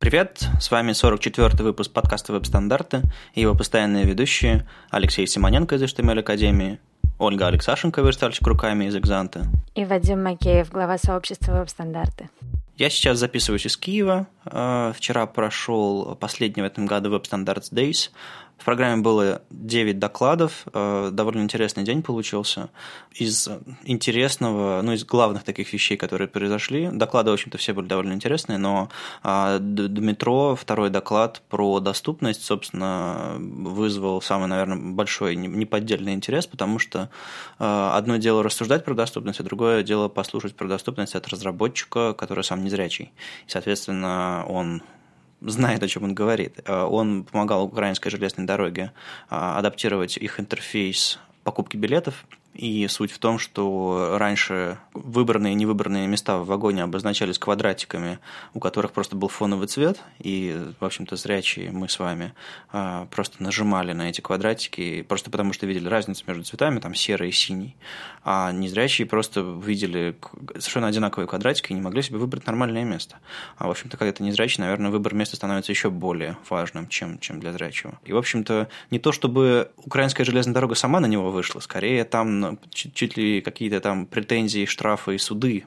Привет, с вами 44-й выпуск подкаста «Веб-стандарты» и его постоянные ведущие Алексей Симоненко из HTML Академии, Ольга Алексашенко, верстальщик руками из «Экзанта» и Вадим Макеев, глава сообщества «Веб-стандарты». Я сейчас записываюсь из Киева. Э, вчера прошел последний в этом году Web Standards Days. В программе было 9 докладов, э, довольно интересный день получился. Из интересного, ну, из главных таких вещей, которые произошли, доклады, в общем-то, все были довольно интересные, но а, Дмитро, второй доклад про доступность, собственно, вызвал самый, наверное, большой неподдельный интерес, потому что э, одно дело рассуждать про доступность, а другое дело послушать про доступность от разработчика, который сам незрячий. Соответственно, он знает, о чем он говорит. Э, он помогал украинской железной дороге э, адаптировать их интерфейс покупки билетов и суть в том, что раньше выбранные и невыбранные места в вагоне обозначались квадратиками, у которых просто был фоновый цвет, и, в общем-то, зрячие мы с вами а, просто нажимали на эти квадратики, просто потому что видели разницу между цветами, там серый и синий, а незрячие просто видели совершенно одинаковые квадратики и не могли себе выбрать нормальное место. А, в общем-то, когда ты незрячий, наверное, выбор места становится еще более важным, чем, чем для зрячего. И, в общем-то, не то чтобы украинская железная дорога сама на него вышла, скорее там чуть, чуть ли какие-то там претензии, штрафы и суды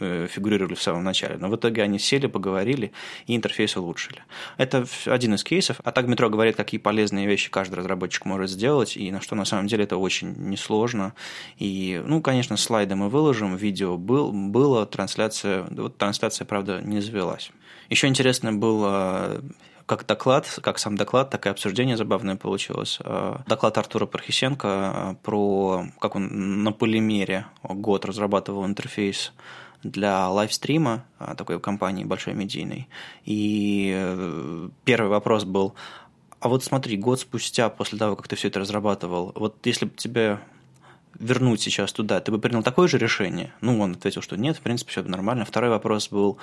э, фигурировали в самом начале. Но в итоге они сели, поговорили и интерфейс улучшили. Это один из кейсов. А так метро говорит, какие полезные вещи каждый разработчик может сделать, и на что на самом деле это очень несложно. И, ну, конечно, слайды мы выложим, видео был, было, трансляция, вот трансляция, правда, не завелась. Еще интересно было как доклад, как сам доклад, так и обсуждение забавное получилось. Э, доклад Артура Пархисенко э, про, как он на полимере год разрабатывал интерфейс для лайвстрима э, такой компании большой медийной. И первый вопрос был, а вот смотри, год спустя, после того, как ты все это разрабатывал, вот если бы тебе вернуть сейчас туда, ты бы принял такое же решение? Ну, он ответил, что нет, в принципе, все нормально. Второй вопрос был,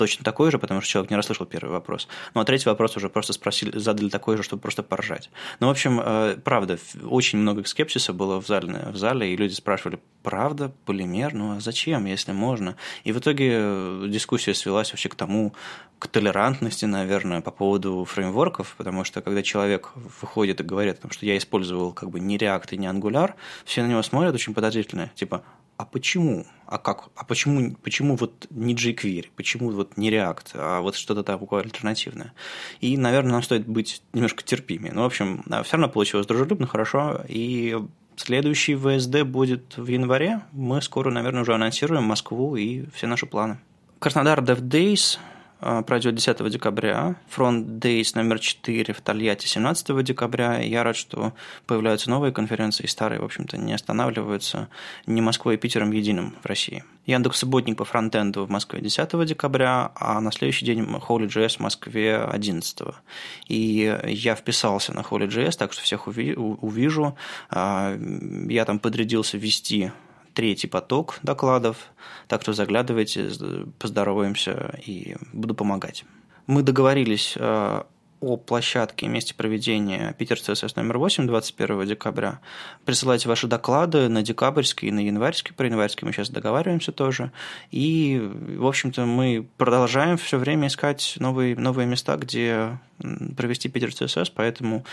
точно такой же, потому что человек не расслышал первый вопрос. Ну, а третий вопрос уже просто спросили, задали такой же, чтобы просто поржать. Ну, в общем, э, правда, очень много скепсиса было в зале, в зале, и люди спрашивали, правда, полимер? Ну, а зачем, если можно? И в итоге э, дискуссия свелась вообще к тому, к толерантности, наверное, по поводу фреймворков, потому что когда человек выходит и говорит что я использовал как бы не React и не Angular, все на него смотрят очень подозрительно, типа, а почему? А как? А почему, почему вот не jQuery? Почему вот не React, а вот что-то такое альтернативное? И, наверное, нам стоит быть немножко терпимее. Ну, в общем, все равно получилось дружелюбно, хорошо. И следующий ВСД будет в январе. Мы скоро, наверное, уже анонсируем Москву и все наши планы. Краснодар Dev Days – а, пройдет 10 декабря. Front Days номер 4 в Тольятти 17 декабря. я рад, что появляются новые конференции, и старые, в общем-то, не останавливаются ни Москвой и Питером единым в России. Яндекс Субботник по фронтенду в Москве 10 декабря, а на следующий день Holy.js в Москве 11. И я вписался на Holy.js, так что всех увижу. А, я там подрядился вести третий поток докладов, так что заглядывайте, поздороваемся и буду помогать. Мы договорились э, о площадке и месте проведения Питер ЦСС номер 8 21 декабря. Присылайте ваши доклады на декабрьский и на январьский. Про январьский мы сейчас договариваемся тоже. И, в общем-то, мы продолжаем все время искать новые, новые места, где провести Питер ЦСС, поэтому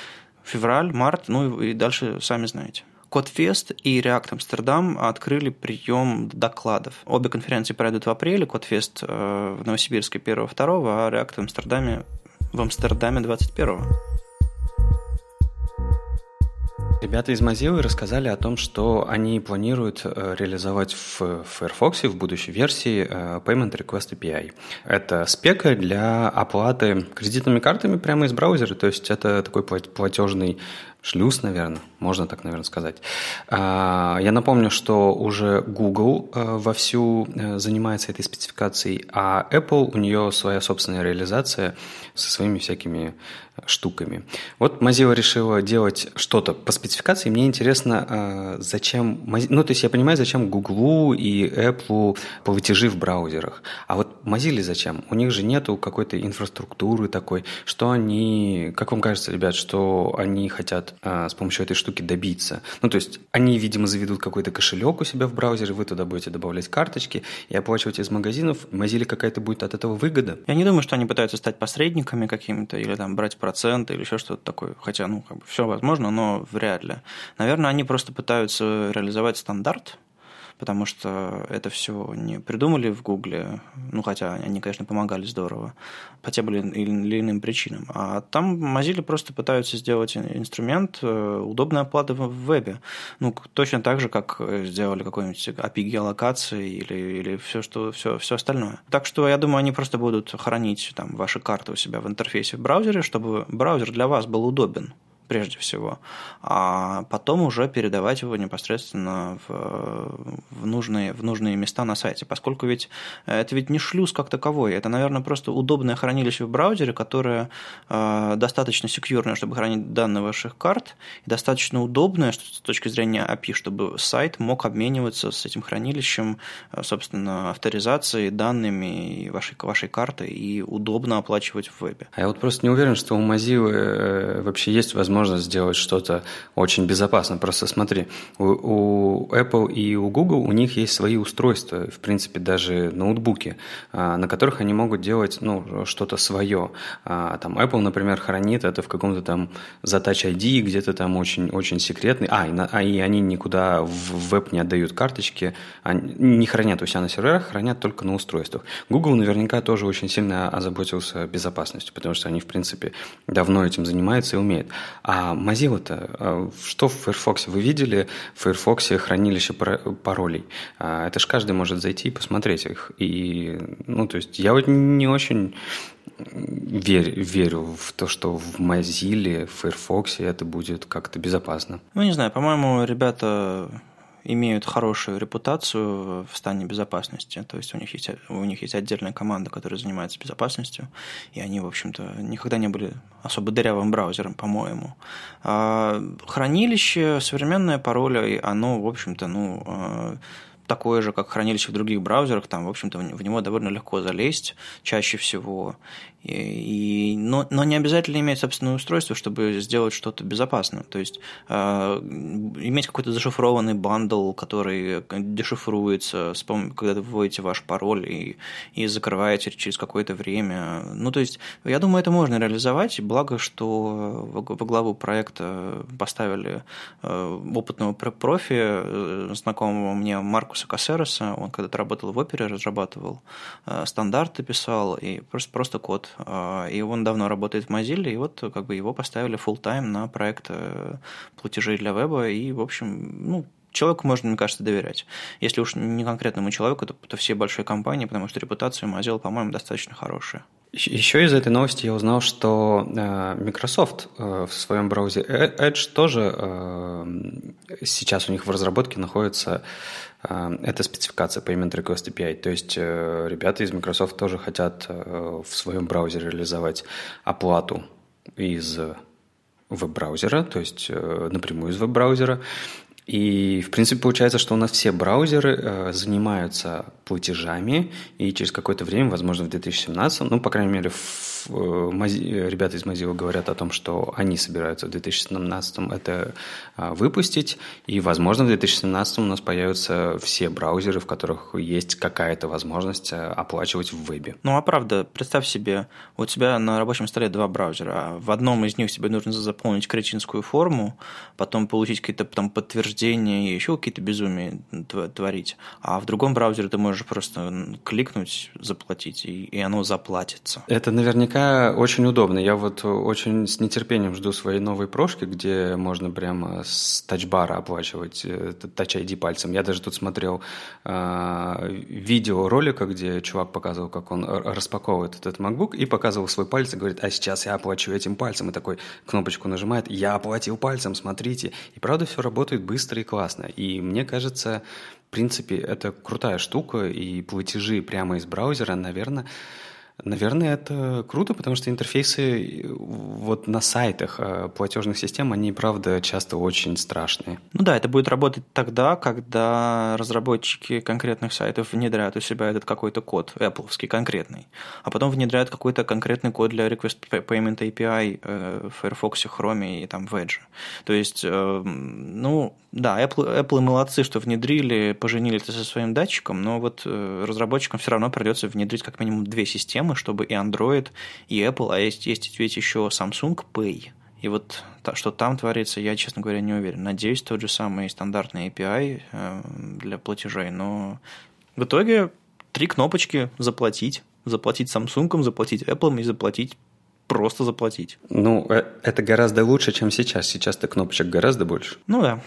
февраль, март, ну и дальше сами знаете. Кодфест и React Амстердам открыли прием докладов. Обе конференции пройдут в апреле. Кодфест э, в Новосибирске 1-2, а React в Амстердаме в Амстердаме 21 Ребята из Mozilla рассказали о том, что они планируют э, реализовать в Firefox в будущей версии э, Payment Request API. Это спека для оплаты кредитными картами прямо из браузера, то есть это такой платежный шлюз, наверное, можно так, наверное, сказать. А, я напомню, что уже Google э, вовсю э, занимается этой спецификацией, а Apple, у нее своя собственная реализация со своими всякими штуками. Вот Mozilla решила делать что-то по спецификации. Мне интересно, а, зачем... Ну, то есть я понимаю, зачем Google и Apple платежи в браузерах. А вот Mozilla зачем? У них же нету какой-то инфраструктуры такой. Что они... Как вам кажется, ребят, что они хотят а, с помощью этой штуки добиться? Ну, то есть они, видимо, заведут какой-то кошелек у себя в браузере, вы туда будете добавлять карточки и оплачивать из магазинов. Mozilla какая-то будет от этого выгода? Я не думаю, что они пытаются стать посредниками какими-то или там брать проценты или еще что-то такое. Хотя, ну, как бы все возможно, но вряд ли. Наверное, они просто пытаются реализовать стандарт, потому что это все не придумали в Гугле, ну, хотя они, конечно, помогали здорово, по тем или иным причинам. А там Mozilla просто пытаются сделать инструмент э, удобной оплаты в вебе. Ну, точно так же, как сделали какой-нибудь API геолокации или, или все, что, все, все остальное. Так что я думаю, они просто будут хранить там, ваши карты у себя в интерфейсе в браузере, чтобы браузер для вас был удобен прежде всего, а потом уже передавать его непосредственно в, в, нужные, в нужные места на сайте, поскольку ведь это ведь не шлюз как таковой, это, наверное, просто удобное хранилище в браузере, которое э, достаточно секьюрное, чтобы хранить данные ваших карт, и достаточно удобное с точки зрения API, чтобы сайт мог обмениваться с этим хранилищем, э, собственно, авторизацией, данными вашей, вашей карты и удобно оплачивать в вебе. А я вот просто не уверен, что у Mozilla э, вообще есть возможность возможность сделать что-то очень безопасно. Просто смотри, у, у Apple и у Google у них есть свои устройства, в принципе, даже ноутбуки, а, на которых они могут делать ну, что-то свое. А, там Apple, например, хранит это в каком-то там Touch ID, где-то там очень, очень секретный. А, и, на, а, и они никуда в веб не отдают карточки, они не хранят у себя на серверах, хранят только на устройствах. Google наверняка тоже очень сильно озаботился безопасностью, потому что они, в принципе, давно этим занимаются и умеют. А Mozilla-то, а, что в Firefox? Вы видели в Firefox хранилище паролей? А, это же каждый может зайти и посмотреть их. И, ну, то есть я вот не очень верю, верю в то, что в Mozilla, в Firefox это будет как-то безопасно. Ну, не знаю, по-моему, ребята имеют хорошую репутацию в стане безопасности. То есть у них есть, у них есть отдельная команда, которая занимается безопасностью, и они, в общем-то, никогда не были особо дырявым браузером, по-моему. А хранилище, современное пароля, оно, в общем-то, ну, а, такое же, как хранилище в других браузерах, там, в общем-то, в него довольно легко залезть чаще всего. И, но, но не обязательно иметь собственное устройство, чтобы сделать что-то безопасное. То есть э, иметь какой-то зашифрованный бандл, который дешифруется, когда вы вводите ваш пароль и, и закрываете через какое-то время. Ну, то есть, я думаю, это можно реализовать. Благо, что во, главу проекта поставили э, опытного профи, э, знакомого мне Маркуса Кассереса. Он когда-то работал в опере, разрабатывал э, стандарты, писал, и просто, просто код и он давно работает в Mozilla, и вот как бы его поставили full time на проект э, платежей для веба, и, в общем, ну, человеку можно, мне кажется, доверять. Если уж не конкретному человеку, то, то все большие компании, потому что репутация Mozilla, по-моему, достаточно хорошая. Еще из этой новости я узнал, что э, Microsoft э, в своем браузере Edge тоже сейчас у них в разработке находится Э, это спецификация Payment Request API. То есть э, ребята из Microsoft тоже хотят э, в своем браузере реализовать оплату из веб-браузера, то есть напрямую из веб-браузера. И, в принципе, получается, что у нас все браузеры занимаются платежами, и через какое-то время, возможно, в 2017, ну, по крайней мере, в Э, ребята из Mozilla говорят о том, что они собираются в 2017 это а, выпустить, и, возможно, в 2017 у нас появятся все браузеры, в которых есть какая-то возможность э, оплачивать в вебе. Ну, а правда, представь себе, у тебя на рабочем столе два браузера, а в одном из них тебе нужно заполнить кретинскую форму, потом получить какие-то там подтверждения и еще какие-то безумия творить, а в другом браузере ты можешь просто кликнуть, заплатить, и, и оно заплатится. Это наверняка наверняка очень удобно. Я вот очень с нетерпением жду своей новой прошки, где можно прямо с тачбара оплачивать э, Touch ID пальцем. Я даже тут смотрел э, видео ролика, где чувак показывал, как он распаковывает этот MacBook и показывал свой палец и говорит, а сейчас я оплачу этим пальцем. И такой кнопочку нажимает, я оплатил пальцем, смотрите. И правда все работает быстро и классно. И мне кажется, в принципе, это крутая штука, и платежи прямо из браузера, наверное, Наверное, это круто, потому что интерфейсы вот на сайтах э, платежных систем, они, правда, часто очень страшные. Ну да, это будет работать тогда, когда разработчики конкретных сайтов внедряют у себя этот какой-то код, Apple конкретный, а потом внедряют какой-то конкретный код для Request Payment API э, в Firefox, Chrome и там в Edge. То есть, э, ну, да, Apple, Apple молодцы, что внедрили, поженили это со своим датчиком, но вот разработчикам все равно придется внедрить как минимум две системы, чтобы и Android, и Apple, а есть, есть ведь еще Samsung Pay. И вот что там творится, я, честно говоря, не уверен. Надеюсь, тот же самый стандартный API э, для платежей, но в итоге три кнопочки заплатить. Заплатить Samsung, заплатить Apple и заплатить просто заплатить. Ну, э, это гораздо лучше, чем сейчас. Сейчас-то кнопочек гораздо больше. Ну да.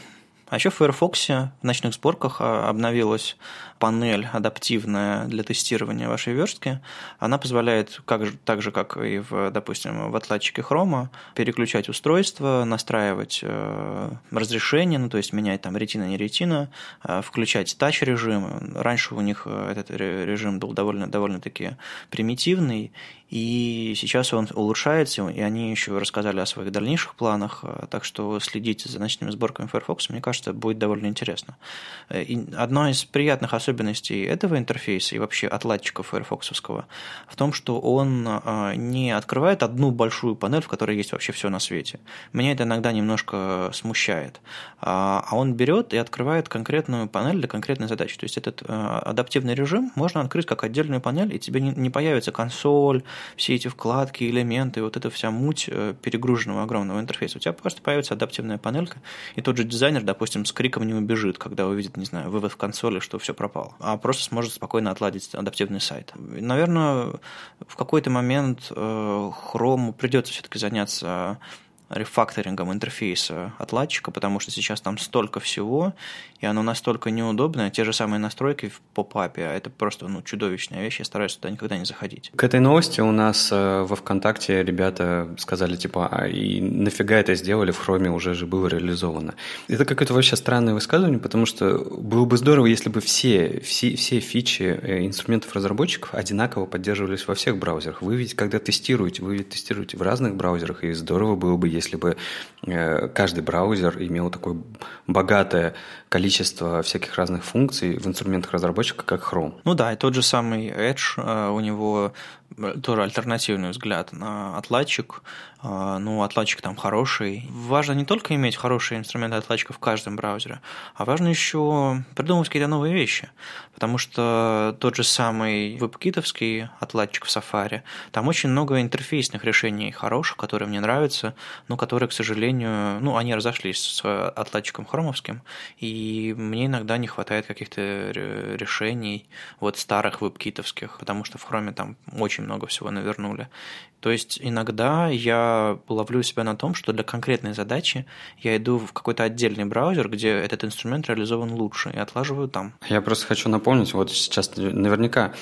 А еще в Firefox в ночных сборках а, обновилась панель адаптивная для тестирования вашей верстки. Она позволяет, как так же, как и, в, допустим, в отладчике Chrome, переключать устройство, настраивать э, разрешение, ну, то есть менять там ретина, не ретина, э, включать тач-режим. Раньше у них э, этот режим был довольно, довольно-таки примитивный, и сейчас он улучшается, и они еще рассказали о своих дальнейших планах, э, так что следите за ночными сборками Firefox, мне кажется, будет довольно интересно. Э, и одно из приятных особенностей этого интерфейса и вообще отладчика Firefox в том, что он э, не открывает одну большую панель, в которой есть вообще все на свете. Меня это иногда немножко смущает. А, а он берет и открывает конкретную панель для конкретной задачи. То есть этот адаптивный режим можно открыть как отдельную панель, и тебе не появится консоль, все эти вкладки, элементы, вот эта вся муть э, перегруженного огромного интерфейса. У тебя просто появится адаптивная панелька, и тот же дизайнер, допустим, с криком не убежит, когда увидит, не знаю, вывод в консоли, что все пропало, а просто сможет спокойно отладить адаптивный сайт. Наверное, в какой-то момент э, Chrome придется все-таки заняться рефакторингом интерфейса отладчика, потому что сейчас там столько всего, и оно настолько неудобное. Те же самые настройки в попапе, а это просто ну, чудовищная вещь, я стараюсь туда никогда не заходить. К этой новости у нас э, во ВКонтакте ребята сказали, типа, а и нафига это сделали, в Хроме уже же было реализовано. Это какое-то вообще странное высказывание, потому что было бы здорово, если бы все, все, все фичи э, инструментов разработчиков одинаково поддерживались во всех браузерах. Вы ведь, когда тестируете, вы ведь тестируете в разных браузерах, и здорово было бы, бы э, каждый браузер имел такое богатое количество всяких разных функций в инструментах разработчика, как Chrome. Ну да, и тот же самый Edge, э, у него тоже альтернативный взгляд на отладчик. А, ну, отладчик там хороший. Важно не только иметь хорошие инструменты отладчика в каждом браузере, а важно еще придумывать какие-то новые вещи. Потому что тот же самый веб-китовский отладчик в Safari, там очень много интерфейсных решений хороших, которые мне нравятся, но которые, к сожалению, ну, они разошлись с отладчиком хромовским, и мне иногда не хватает каких-то решений вот старых веб-китовских, потому что в хроме там очень очень много всего навернули. То есть иногда я ловлю себя на том, что для конкретной задачи я иду в какой-то отдельный браузер, где этот инструмент реализован лучше, и отлаживаю там. Я просто хочу напомнить, вот сейчас наверняка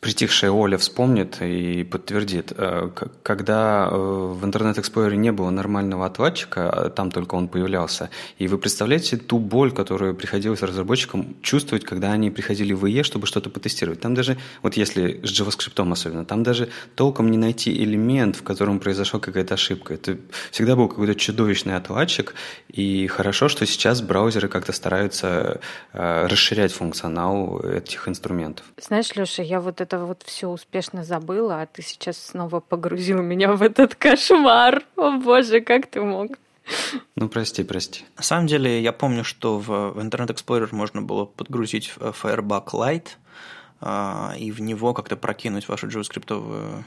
притихшая Оля вспомнит и подтвердит. Э, когда э, в Интернет Explorer не было нормального отладчика, а там только он появлялся, и вы представляете ту боль, которую приходилось разработчикам чувствовать, когда они приходили в IE, чтобы что-то потестировать. Там даже, вот если с JavaScript особенно, там даже толком не найти элемент, в котором произошла какая-то ошибка. Это всегда был какой-то чудовищный отладчик, и хорошо, что сейчас браузеры как-то стараются э, расширять функционал этих инструментов. Знаешь, Леша, я вот это вот все успешно забыла, а ты сейчас снова погрузил меня в этот кошмар. О боже, как ты мог? Ну, прости, прости. На самом деле, я помню, что в, в Internet Explorer можно было подгрузить Firebug Lite, а, и в него как-то прокинуть вашу JavaScript Э,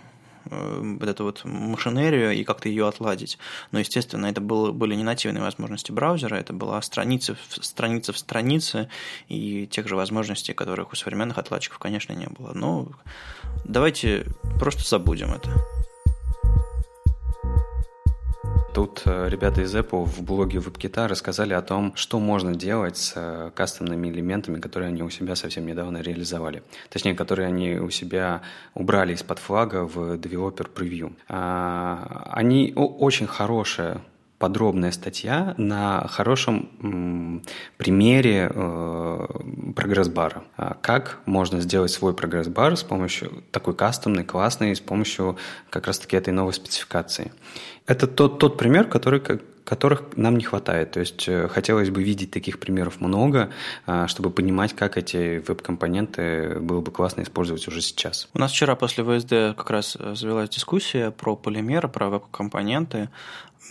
вот эту вот машинерию и как-то ее отладить. Но, естественно, это было, были не нативные возможности браузера, это была страница в, страница в странице, и тех же возможностей, которых у современных отладчиков, конечно, не было. Но давайте просто забудем это. Тут э, ребята из Apple в блоге WebKit рассказали о том, что можно делать с э, кастомными элементами, которые они у себя совсем недавно реализовали. Точнее, которые они у себя убрали из-под флага в Developer Preview. А, они очень хорошая подробная статья на хорошем примере э, прогресс-бара. А как можно сделать свой прогресс-бар с помощью такой кастомной, классной, с помощью как раз-таки этой новой спецификации. Это тот, тот пример, который которых нам не хватает. То есть э, хотелось бы видеть таких примеров много, а, чтобы понимать, как эти веб-компоненты было бы классно использовать уже сейчас. У нас вчера после ВСД как раз э, завелась дискуссия про полимеры, про веб-компоненты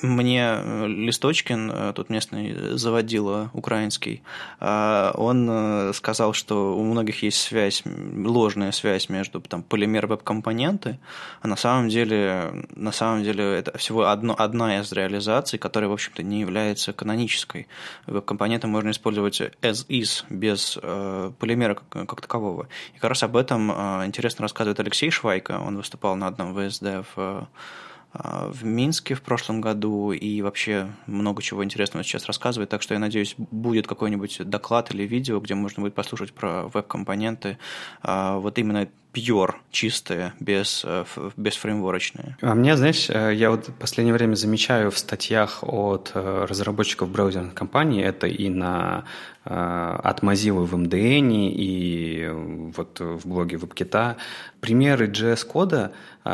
мне э, Листочкин, тут местный заводила украинский, э, он сказал, что у многих есть связь, ложная связь между там, полимер веб-компоненты, а на самом деле, на самом деле это всего одно, одна из реализаций, которая, в общем-то, не является канонической. Веб-компоненты можно использовать as is, без э, полимера как, как такового. И как раз об этом э, интересно рассказывает Алексей Швайко, он выступал на одном ВСД в а, в Минске в прошлом году и вообще много чего интересного сейчас рассказывает. Так что я надеюсь, будет какой-нибудь доклад или видео, где можно будет послушать про веб-компоненты. А, вот именно pure, чистые, без, э, без фреймворочные. А мне, знаешь, э, я вот в последнее время замечаю в статьях от э, разработчиков браузерных компаний, это и на от Mozilla в MDN и вот в блоге WebKit, примеры JS-кода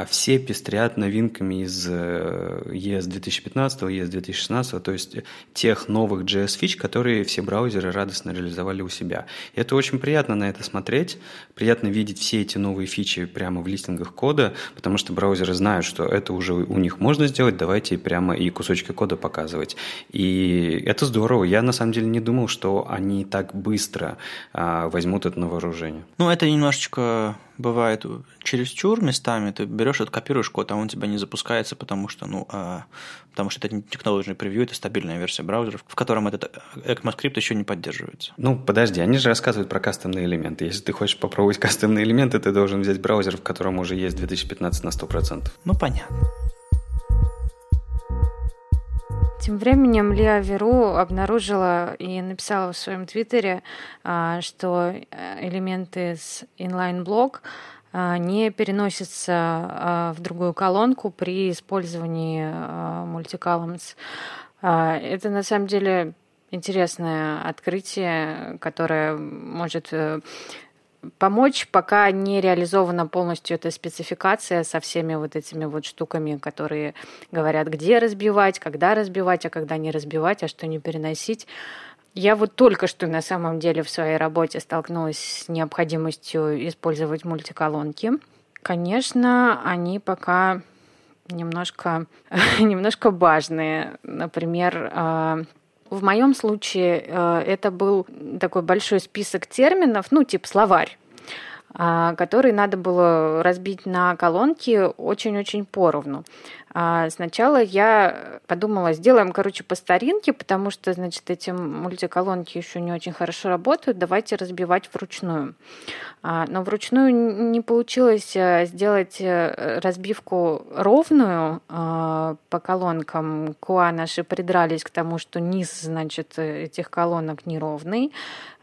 все пестрят новинками из ES 2015, ES 2016, то есть тех новых JS-фич, которые все браузеры радостно реализовали у себя. И это очень приятно на это смотреть, приятно видеть все эти новые фичи прямо в листингах кода, потому что браузеры знают, что это уже у них можно сделать, давайте прямо и кусочки кода показывать. И это здорово. Я на самом деле не думал, что они так быстро а, возьмут это на вооружение. Ну, это немножечко бывает чересчур местами. Ты берешь, копируешь код, а он у тебя не запускается, потому что, ну, а, потому что это не технологичный превью, это стабильная версия браузеров, в котором этот ECMAScript еще не поддерживается. Ну, подожди, они же рассказывают про кастомные элементы. Если ты хочешь попробовать кастомные элементы, ты должен взять браузер, в котором уже есть 2015 на 100%. Ну, понятно. Тем временем Лиа Веру обнаружила и написала в своем твиттере, а, что э, элементы с inline-блок а, не переносятся а, в другую колонку при использовании multicolumns. Это на самом деле интересное открытие, которое может э, помочь, пока не реализована полностью эта спецификация со всеми вот этими вот штуками, которые говорят, где разбивать, когда разбивать, а когда не разбивать, а что не переносить. Я вот только что на самом деле в своей работе столкнулась с необходимостью использовать мультиколонки. Конечно, они пока немножко, немножко важные. Например, а, в моем случае э, это был такой большой список терминов, ну, типа словарь а, который надо было разбить на колонки очень-очень поровну. А, сначала я подумала, сделаем, короче, по старинке, потому что, значит, эти мультиколонки еще не очень хорошо работают, давайте разбивать вручную. А, но вручную не получилось э, сделать э, разбивку ровную по колонкам. Куа наши придрались к тому, что низ, значит, этих колонок неровный.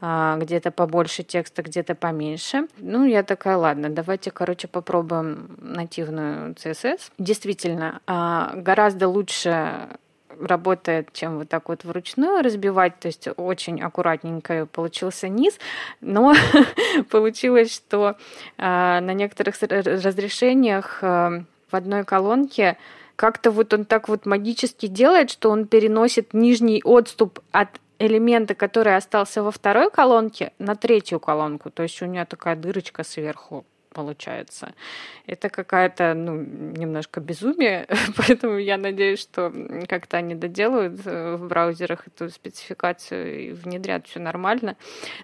А, где-то побольше текста, где-то поменьше. Ну, я такая, ладно, давайте, короче, попробуем нативную CSS. Действительно, а, гораздо лучше работает, чем вот так вот вручную разбивать, то есть очень аккуратненько получился низ, но получилось, что а, на некоторых разрешениях в одной колонке как-то вот он так вот магически делает, что он переносит нижний отступ от элемента, который остался во второй колонке, на третью колонку. То есть у меня такая дырочка сверху получается. Это какая-то, ну, немножко безумие, поэтому я надеюсь, что как-то они доделают э, в браузерах эту спецификацию и внедрят все нормально.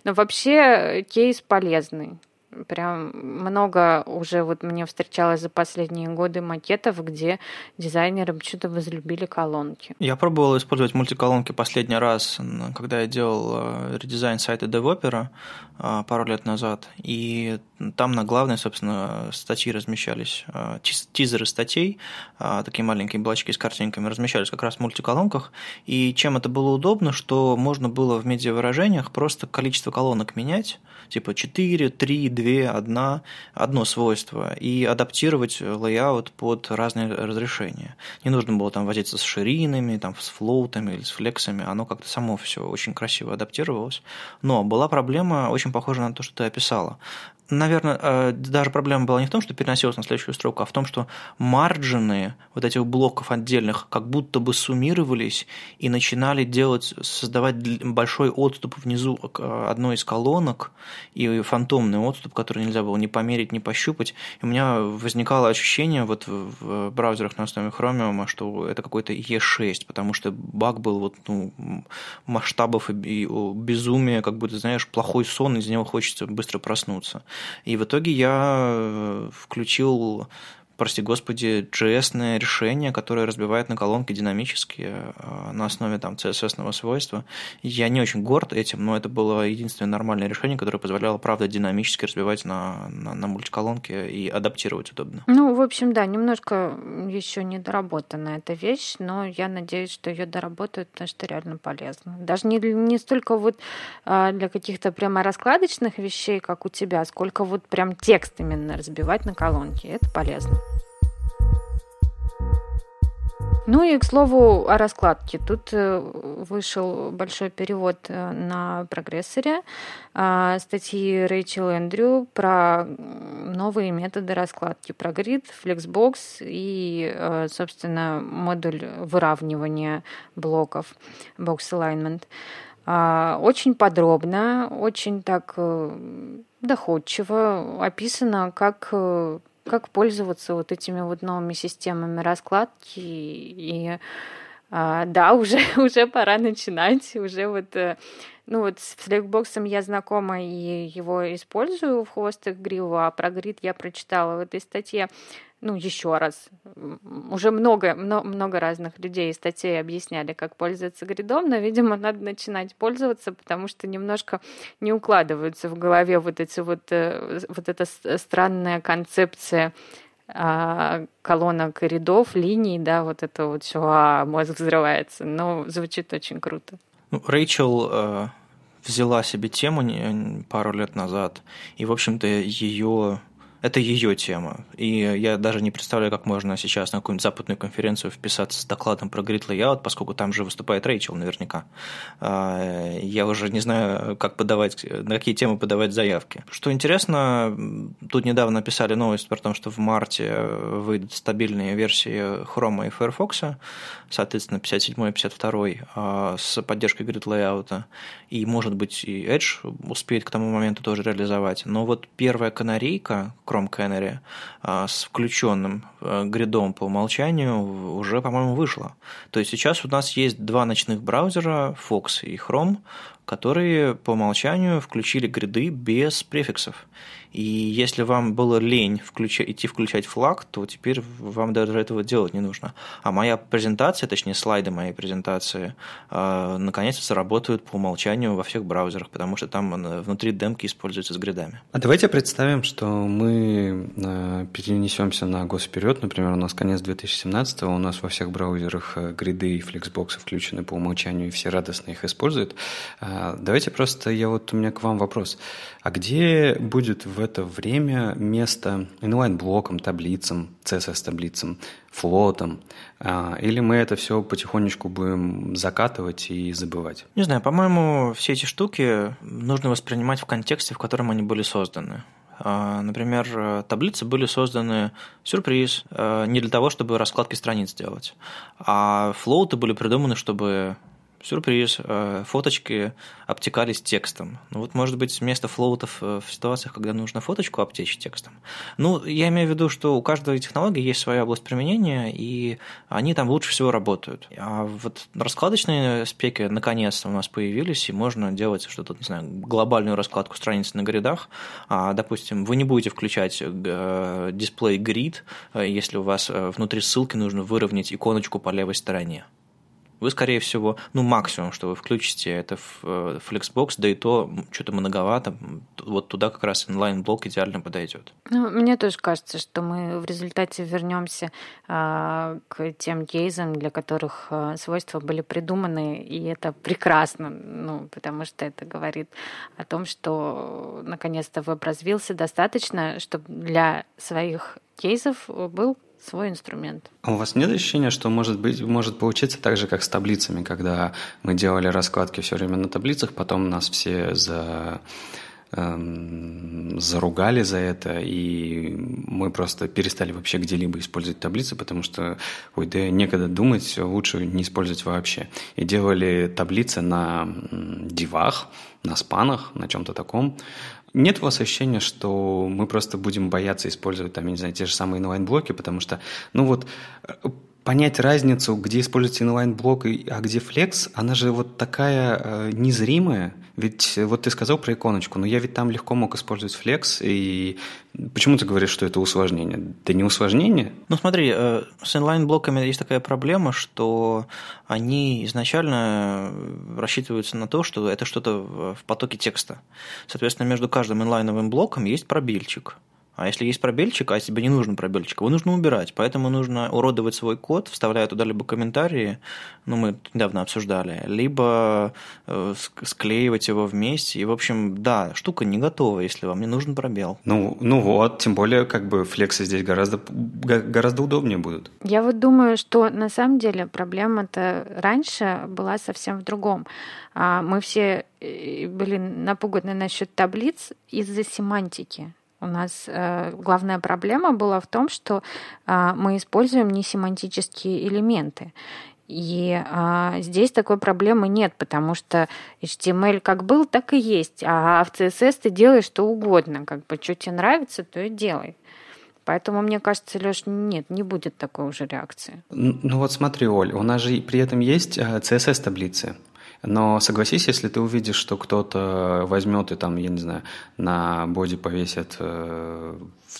Но вообще кейс полезный. Прям много уже вот мне встречалось за последние годы макетов, где дизайнеры что-то возлюбили колонки. Я пробовал использовать мультиколонки последний раз, когда я делал э, редизайн сайта DevOpera э, пару лет назад, и там на главной, собственно, статьи размещались, э, тизеры статей, такие маленькие блочки с картинками размещались как раз в мультиколонках, и чем это было удобно, что можно было в медиавыражениях просто количество колонок менять, типа 4, 3, 2, две, одна, одно свойство, и адаптировать layout под разные разрешения. Не нужно было там возиться с ширинами, там, с флоутами или с флексами, оно как-то само все очень красиво адаптировалось. Но была проблема, очень похожа на то, что ты описала наверное, э, даже проблема была не в том, что переносилось на следующую строку, а в том, что марджины вот этих блоков отдельных как будто бы суммировались и начинали делать, создавать большой отступ внизу одной из колонок и фантомный отступ, который нельзя было ни померить, ни пощупать. И у меня возникало ощущение вот в браузерах на основе Chromium, что это какой-то E6, потому что баг был вот ну, масштабов и безумия, как будто, знаешь, плохой сон, из него хочется быстро проснуться. И в итоге я э, включил прости господи, JS решение, которое разбивает на колонки динамически э, на основе там CSS свойства. Я не очень горд этим, но это было единственное нормальное решение, которое позволяло, правда, динамически разбивать на, на, на мультиколонки и адаптировать удобно. Ну, в общем, да, немножко еще не доработана эта вещь, но я надеюсь, что ее доработают, потому что реально полезно. Даже не, не столько вот а, для каких-то прямо раскладочных вещей, как у тебя, сколько вот прям текст именно разбивать на колонки. Это полезно. Ну и, к слову, о раскладке. Тут э, вышел большой перевод э, на прогрессоре а, статьи Рэйчел Эндрю про новые методы раскладки, про грид, флексбокс и, э, собственно, модуль выравнивания блоков, box alignment. Очень подробно, очень так доходчиво описано, как как пользоваться вот этими вот новыми системами раскладки. И а, да, уже, уже пора начинать, уже вот э, ну вот с флексбоксом я знакома и его использую в хвостах грива, а про грид я прочитала в этой статье ну, еще раз. Уже много, много, много разных людей и статей объясняли, как пользоваться гридом, но, видимо, надо начинать пользоваться, потому что немножко не укладываются в голове вот эти вот, э, вот эта странная концепция колонок и рядов, линий, да, вот это вот все, а, мозг взрывается. Но звучит очень круто. Ну, Рэйчел э, взяла себе тему пару лет назад, и, в общем-то, ее это ее тема. И я даже не представляю, как можно сейчас на какую-нибудь западную конференцию вписаться с докладом про grid layout, поскольку там же выступает Рэйчел наверняка. А, я уже не знаю, как подавать, на какие темы подавать заявки. Что интересно, тут недавно написали новость про то, что в марте выйдут стабильные версии Chrome и Firefox, соответственно, 57 и 52 а, с поддержкой grid layout. И, может быть, и Edge успеет к тому моменту тоже реализовать. Но вот первая канарейка, Chrome Canary а, с включенным а, гридом по умолчанию уже, по-моему, вышла. То есть сейчас у нас есть два ночных браузера, Fox и Chrome, которые по умолчанию включили гриды без префиксов. И если вам было лень включа, идти включать флаг, то теперь вам даже этого делать не нужно. А моя презентация, точнее слайды моей презентации, э, наконец-то заработают по умолчанию во всех браузерах, потому что там внутри демки используются с гридами. А давайте представим, что мы э, перенесемся на год вперед, например, у нас конец 2017 у нас во всех браузерах э, гриды и флексбоксы включены по умолчанию, и все радостно их используют. Э, давайте просто, я вот у меня к вам вопрос. А где будет в это время место инлайн-блокам, таблицам, CSS-таблицам, флотам? А, или мы это все потихонечку будем закатывать и забывать? Не знаю, по-моему, все эти штуки нужно воспринимать в контексте, в котором они были созданы. А, например, таблицы были созданы сюрприз, а, не для того, чтобы раскладки страниц делать, а флоуты были придуманы, чтобы Сюрприз. Э, фоточки обтекались текстом. Ну вот, может быть, вместо флоутов э, в ситуациях, когда нужно фоточку обтечь текстом. Ну, я имею в виду, что у каждой технологии есть своя область применения, и они там лучше всего работают. А вот раскладочные спеки наконец-то у нас появились, и можно делать что-то, не знаю, глобальную раскладку страниц на гридах. А, допустим, вы не будете включать э, дисплей грид, если у вас внутри ссылки нужно выровнять иконочку по левой стороне Вы, скорее всего, ну, максимум, что вы включите, это э, Flexbox, да и то что-то многовато. Вот туда как раз inline-block идеально подойдет. Ну, мне тоже кажется, что мы в результате вернемся а, к тем кейсам, для которых а, свойства были придуманы, и это прекрасно, ну, потому что это говорит о том, что наконец-то веб развился достаточно, чтобы для своих кейсов был свой инструмент. А у вас нет ощущения, что может быть, может получиться так же, как с таблицами, когда мы делали раскладки все время на таблицах, потом нас все за эм, заругали за это, и мы просто перестали вообще где-либо использовать таблицы, потому что, ой, да некогда думать, лучше не использовать вообще. И делали таблицы на дивах, на спанах, на чем-то таком. Нет у вас ощущения, что мы просто будем бояться использовать, там, я не знаю, те же самые инлайн-блоки, потому что, ну вот, э, понять разницу, где используется inline-block, а где flex, она же вот такая э, незримая. Ведь вот ты сказал про иконочку, но я ведь там легко мог использовать flex, и почему ты говоришь, что это усложнение? Да не усложнение? Ну смотри, э, с инлайн-блоками есть такая проблема, что они изначально рассчитываются на то, что это что-то в потоке текста. Соответственно, между каждым инлайновым блоком есть пробельчик. А если есть пробельчик, а тебе не нужен пробельчик, его нужно убирать. Поэтому нужно уродовать свой код, вставляя туда либо комментарии, ну, мы недавно обсуждали, либо э, склеивать его вместе. И, в общем, да, штука не готова, если вам не нужен пробел. Ну, ну вот, тем более, как бы флексы здесь гораздо, гораздо удобнее будут. Я вот думаю, что на самом деле проблема-то раньше была совсем в другом. А, мы все э, были напуганы насчет таблиц из-за семантики. У нас э, главная проблема была в том, что э, мы используем несемантические элементы. И э, здесь такой проблемы нет, потому что HTML как был, так и есть. А в CSS ты делаешь что угодно. Как бы что тебе нравится, то и делай. Поэтому, мне кажется, Леш, нет, не будет такой уже реакции. Ну вот смотри, Оль, у нас же при этом есть CSS-таблицы. Но согласись, если ты увидишь, что кто-то возьмет и там, я не знаю, на боди повесит э,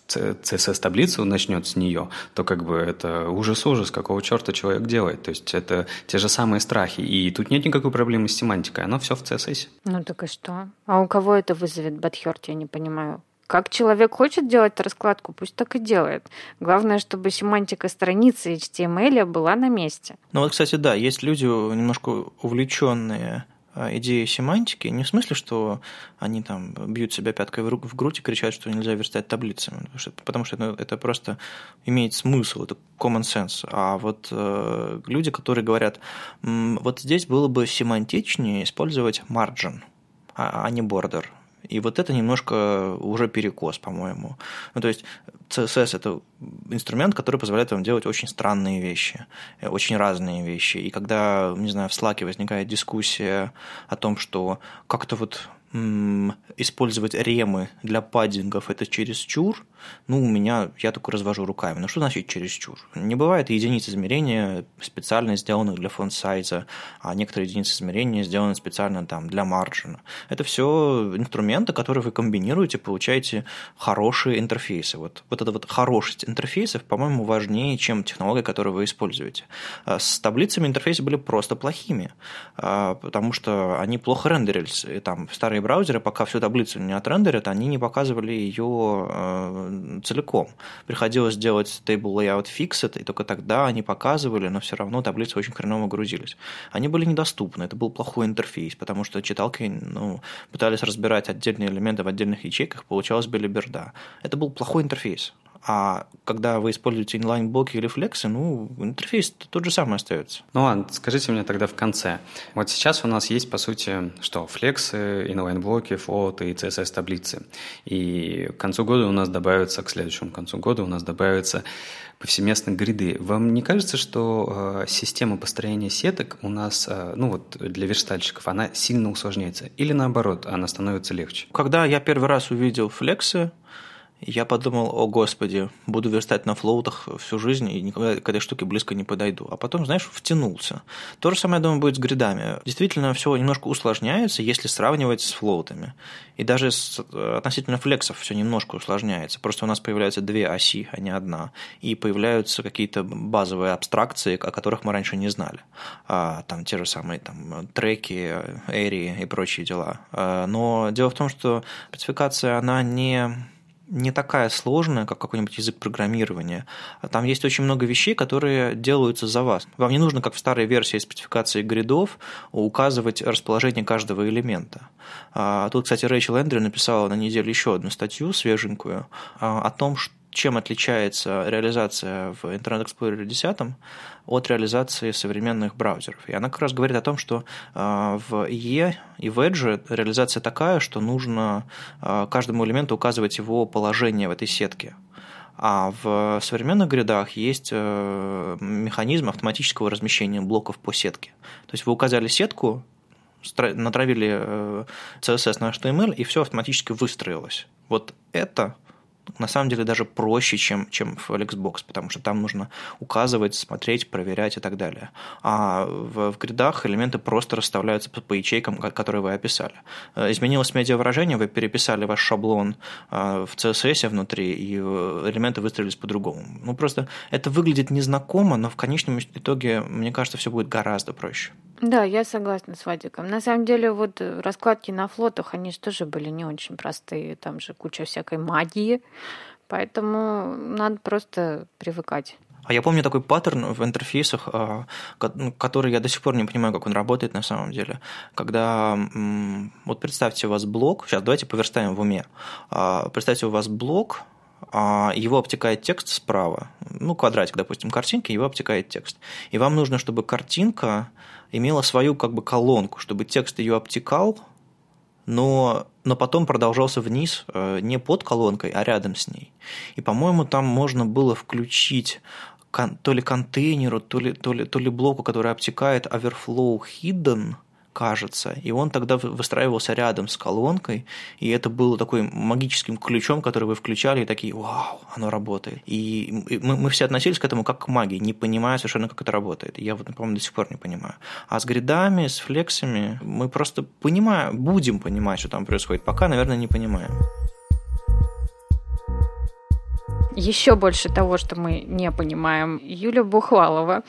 CSS-таблицу, начнет с нее, то как бы это ужас-ужас, какого черта человек делает. То есть это те же самые страхи. И тут нет никакой проблемы с семантикой, оно все в CSS. Ну так и что? А у кого это вызовет бадхерт, я не понимаю. Как человек хочет делать раскладку, пусть так и делает. Главное, чтобы семантика страницы HTML была на месте. Ну вот, кстати, да, есть люди немножко увлеченные а, идеей семантики, не в смысле, что они там бьют себя пяткой в грудь и кричат, что нельзя верстать таблицами, потому что, потому что это, это просто имеет смысл, это common sense. А вот э, люди, которые говорят, вот здесь было бы семантичнее использовать margin, а, а не border. И вот это немножко уже перекос, по-моему. Ну, то есть CSS – это инструмент, который позволяет вам делать очень странные вещи, э, очень разные вещи. И когда, не знаю, в Slack возникает дискуссия о том, что как-то вот использовать ремы для паддингов это через чур, ну, у меня, я только развожу руками. Ну, что значит через чур? Не бывает единиц измерения специально сделанных для фонд-сайза, а некоторые единицы измерения сделаны специально там для марджина. Это все инструменты, которые вы комбинируете, получаете хорошие интерфейсы. Вот, вот эта вот хорошесть интерфейсов, по-моему, важнее, чем технология, которую вы используете. А с таблицами интерфейсы были просто плохими, а, потому что они плохо рендерились. И там старые браузеры, пока всю таблицу не отрендерят, они не показывали ее э, целиком. Приходилось делать table layout fixed, и только тогда они показывали, но все равно таблицы очень хреново грузились. Они были недоступны, это был плохой интерфейс, потому что читалки ну, пытались разбирать отдельные элементы в отдельных ячейках, получалась белиберда. Это был плохой интерфейс. А когда вы используете инлайн-блоки или флексы, ну, интерфейс тот же самый остается. Ну ладно, скажите мне тогда в конце. Вот сейчас у нас есть, по сути, что, флексы, инлайн-блоки, флоаты и CSS-таблицы. И к концу года у нас добавится, к следующему концу года у нас добавится повсеместно гриды. Вам не кажется, что э, система построения сеток у нас, э, ну вот для верстальщиков, она сильно усложняется? Или наоборот, она становится легче? Когда я первый раз увидел флексы, я подумал, о господи, буду верстать на флоутах всю жизнь и никогда к этой штуке близко не подойду. А потом, знаешь, втянулся. То же самое, я думаю, будет с гридами. Действительно, все немножко усложняется, если сравнивать с флоутами. И даже с, относительно флексов все немножко усложняется. Просто у нас появляются две оси, а не одна. И появляются какие-то базовые абстракции, о которых мы раньше не знали. А, там те же самые там, треки, эри и прочие дела. А, но дело в том, что спецификация, она не не такая сложная, как какой-нибудь язык программирования. Там есть очень много вещей, которые делаются за вас. Вам не нужно, как в старой версии спецификации гридов, указывать расположение каждого элемента. А, тут, кстати, Рэйчел Эндрю написала на неделю еще одну статью свеженькую а, о том, что чем отличается реализация в Internet Explorer 10 от реализации современных браузеров. И она как раз говорит о том, что а, в E и в Edge реализация такая, что нужно а, каждому элементу указывать его положение в этой сетке. А в современных гридах есть э, механизм автоматического размещения блоков по сетке. То есть вы указали сетку, натравили CSS на HTML, и все автоматически выстроилось. Вот это на самом деле даже проще, чем, чем в Xbox, потому что там нужно указывать, смотреть, проверять и так далее. А в, в гридах элементы просто расставляются по, по ячейкам, которые вы описали. Э, изменилось медиавыражение, вы переписали ваш шаблон э, в CSS внутри, и э, элементы выстроились по-другому. Ну, просто это выглядит незнакомо, но в конечном итоге, мне кажется, все будет гораздо проще. Да, я согласна с Вадиком. На самом деле, вот э, раскладки на флотах, они же тоже были не очень простые. Там же куча всякой магии. Поэтому надо просто привыкать. А я помню такой паттерн в интерфейсах, а, ну, который я до сих пор не понимаю, как он работает на самом деле. Когда, вот представьте, у вас блок, сейчас давайте поверстаем в уме. А, представьте, у вас блок, а, его обтекает текст справа, ну, квадратик, допустим, картинки, его обтекает текст. И вам нужно, чтобы картинка имела свою как бы колонку, чтобы текст ее обтекал, но, но потом продолжался вниз э, не под колонкой, а рядом с ней. И, по-моему, там можно было включить то ли контейнеру, то ли, то ли, то ли блоку, который обтекает overflow hidden – кажется. И он тогда выстраивался рядом с колонкой, и это было такой магическим ключом, который вы включали, и такие, вау, оно работает. И мы, мы все относились к этому как к магии, не понимая совершенно, как это работает. Я вот, по-моему, до сих пор не понимаю. А с гридами, с флексами мы просто понимаем, будем понимать, что там происходит. Пока, наверное, не понимаем. Еще больше того, что мы не понимаем, Юля Бухвалова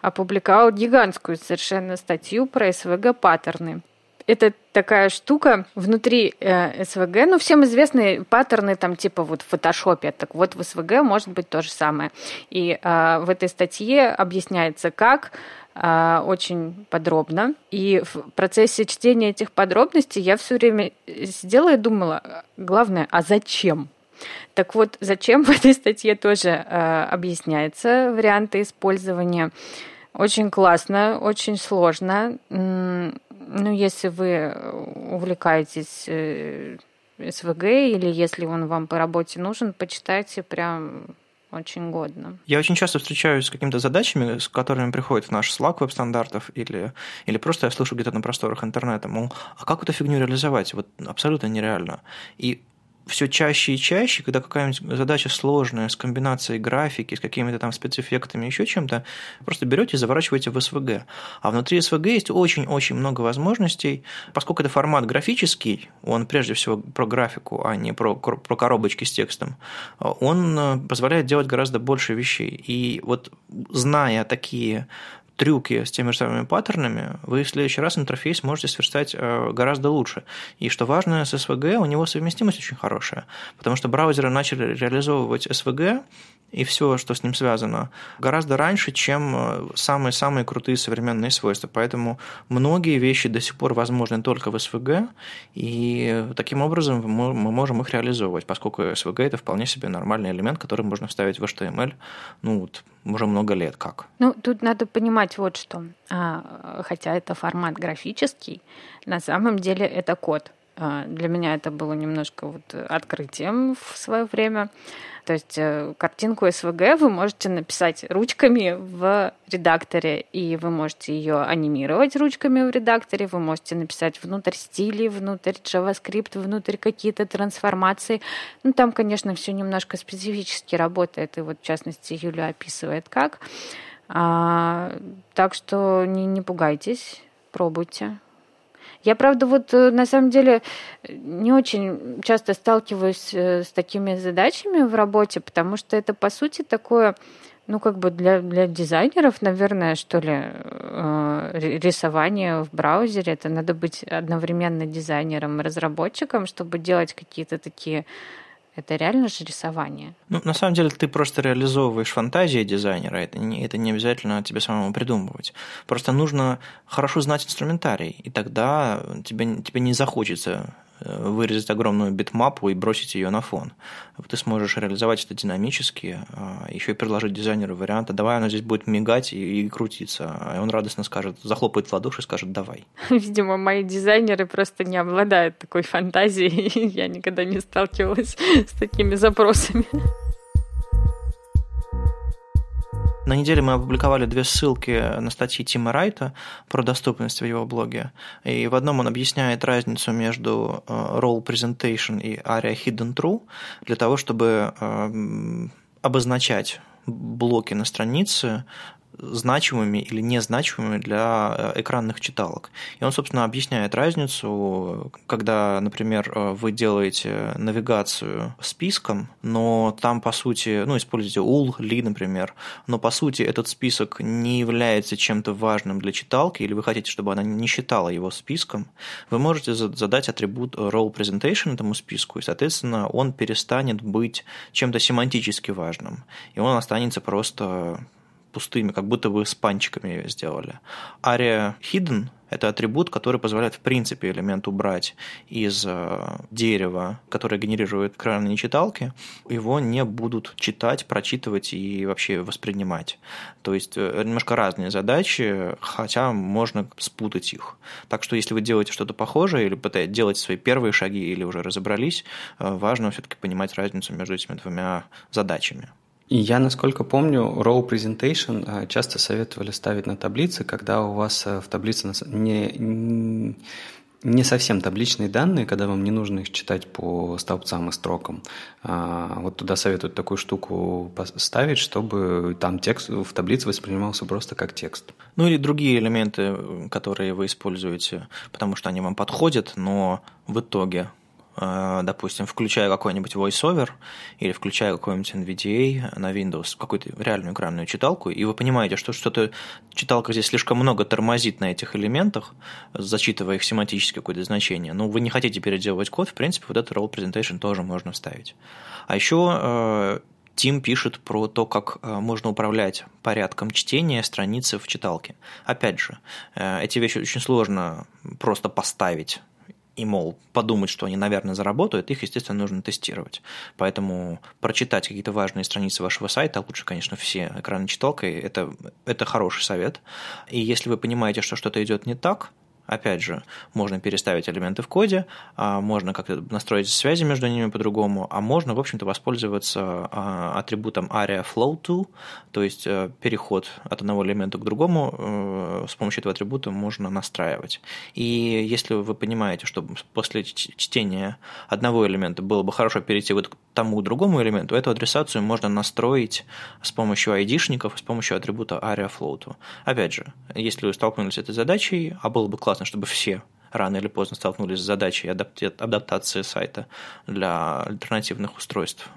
опубликовала гигантскую совершенно статью про СВГ-паттерны. Это такая штука внутри э, СВГ, ну, всем известные паттерны, там, типа вот в фотошопе, так вот в СВГ может быть то же самое. И э, в этой статье объясняется, как э, очень подробно. И в процессе чтения этих подробностей я все время сидела и думала, главное, а зачем? Так вот, зачем в этой статье тоже э, объясняется варианты использования. Очень классно, очень сложно. Ну, если вы увлекаетесь э, СВГ или если он вам по работе нужен, почитайте прям очень годно. Я очень часто встречаюсь с какими-то задачами, с которыми приходит в наш Slack веб-стандартов, или, или просто я слышу где-то на просторах интернета, мол, а как эту фигню реализовать? Вот абсолютно нереально. И все чаще и чаще, когда какая-нибудь задача сложная, с комбинацией графики, с какими-то там спецэффектами, еще чем-то, просто берете и заворачиваете в SVG. А внутри SVG есть очень-очень много возможностей. Поскольку это формат графический, он прежде всего про графику, а не про, про коробочки с текстом, он э, позволяет делать гораздо больше вещей. И вот зная такие трюки с теми же самыми паттернами, вы в следующий раз интерфейс можете сверстать э, гораздо лучше. И что важно, с SVG у него совместимость очень хорошая, потому что браузеры начали реализовывать SVG и все, что с ним связано, гораздо раньше, чем самые-самые э, крутые современные свойства. Поэтому многие вещи до сих пор возможны только в SVG, и таким образом мы можем их реализовывать, поскольку SVG – это вполне себе нормальный элемент, который можно вставить в HTML ну, вот, уже много лет как. Ну, тут надо понимать вот что. А, хотя это формат графический, на самом деле это код. А, для меня это было немножко вот открытием в свое время. То есть э, картинку SVG вы можете написать ручками в редакторе, и вы можете ее анимировать ручками в редакторе, вы можете написать внутрь стили, внутрь JavaScript, внутрь какие-то трансформации. Ну, там, конечно, все немножко специфически работает, и вот, в частности, Юля описывает как. А, так что не, не пугайтесь, пробуйте. Я, правда, вот э, на самом деле не очень часто сталкиваюсь э, с такими задачами в работе, потому что это, по сути, такое, ну, как бы для, для дизайнеров, наверное, что ли, э, рисование в браузере. Это надо быть одновременно дизайнером и разработчиком, чтобы делать какие-то такие это реально же рисование. Ну, на самом деле, ты просто реализовываешь фантазии дизайнера, это не, это не обязательно тебе самому придумывать. Просто нужно хорошо знать инструментарий, и тогда тебе, тебе не захочется вырезать огромную битмапу и бросить ее на фон. Ты сможешь реализовать это динамически, а, еще и предложить дизайнеру варианты. Давай она здесь будет мигать и, и крутиться. И он радостно скажет, захлопает в ладоши и скажет «давай». Видимо, мои дизайнеры просто не обладают такой фантазией. Я никогда не сталкивалась с такими запросами. На неделе мы опубликовали две ссылки на статьи Тима Райта про доступность в его блоге. И в одном он объясняет разницу между э, role presentation и area hidden true для того, чтобы э, обозначать блоки на странице значимыми или незначимыми для э, экранных читалок. И он, собственно, объясняет разницу, когда, например, э, вы делаете навигацию списком, но там, по сути, ну, используете ul, li, например, но, по сути, этот список не является чем-то важным для читалки, или вы хотите, чтобы она не считала его списком, вы можете задать атрибут role presentation этому списку, и, соответственно, он перестанет быть чем-то семантически важным, и он останется просто пустыми, как будто вы с панчиками ее сделали. Aria Hidden – это атрибут, который позволяет в принципе элемент убрать из э, дерева, которое генерирует экранные читалки, его не будут читать, прочитывать и вообще воспринимать. То есть э, немножко разные задачи, хотя можно спутать их. Так что если вы делаете что-то похожее или пытаетесь делать свои первые шаги или уже разобрались, э, важно все-таки понимать разницу между этими двумя задачами. И я, насколько помню, Row Presentation э, часто советовали ставить на таблицы, когда у вас э, в таблице не, не совсем табличные данные, когда вам не нужно их читать по столбцам и строкам. А, вот туда советуют такую штуку поставить, чтобы там текст в таблице воспринимался просто как текст. Ну или другие элементы, которые вы используете, потому что они вам подходят, но в итоге Э, допустим, включая какой-нибудь VoiceOver или включая какой-нибудь NVDA на Windows, какую-то реальную экранную читалку, и вы понимаете, что что-то читалка здесь слишком много тормозит на этих элементах, зачитывая их семантическое какое-то значение, но вы не хотите переделывать код, в принципе, вот этот role presentation тоже можно вставить. А еще Тим пишет про то, как э, можно управлять порядком чтения страницы в читалке. Опять же, э, эти вещи очень сложно просто поставить и, мол, подумать, что они, наверное, заработают, их, естественно, нужно тестировать. Поэтому прочитать какие-то важные страницы вашего сайта, лучше, конечно, все экранной читалкой, это, это хороший совет. И если вы понимаете, что что-то идет не так, Опять же, можно переставить элементы в коде, а можно как-то настроить связи между ними по-другому, а можно, в общем-то, воспользоваться а, атрибутом aria flow to, то есть э, переход от одного элемента к другому э, с помощью этого атрибута можно настраивать. И если вы понимаете, что после чтения одного элемента было бы хорошо перейти вот к тому другому элементу, эту адресацию можно настроить с помощью ID-шников, с помощью атрибута aria flow to. Опять же, если вы столкнулись с этой задачей, а было бы классно классно, чтобы все рано или поздно столкнулись с задачей адаптации сайта для альтернативных устройств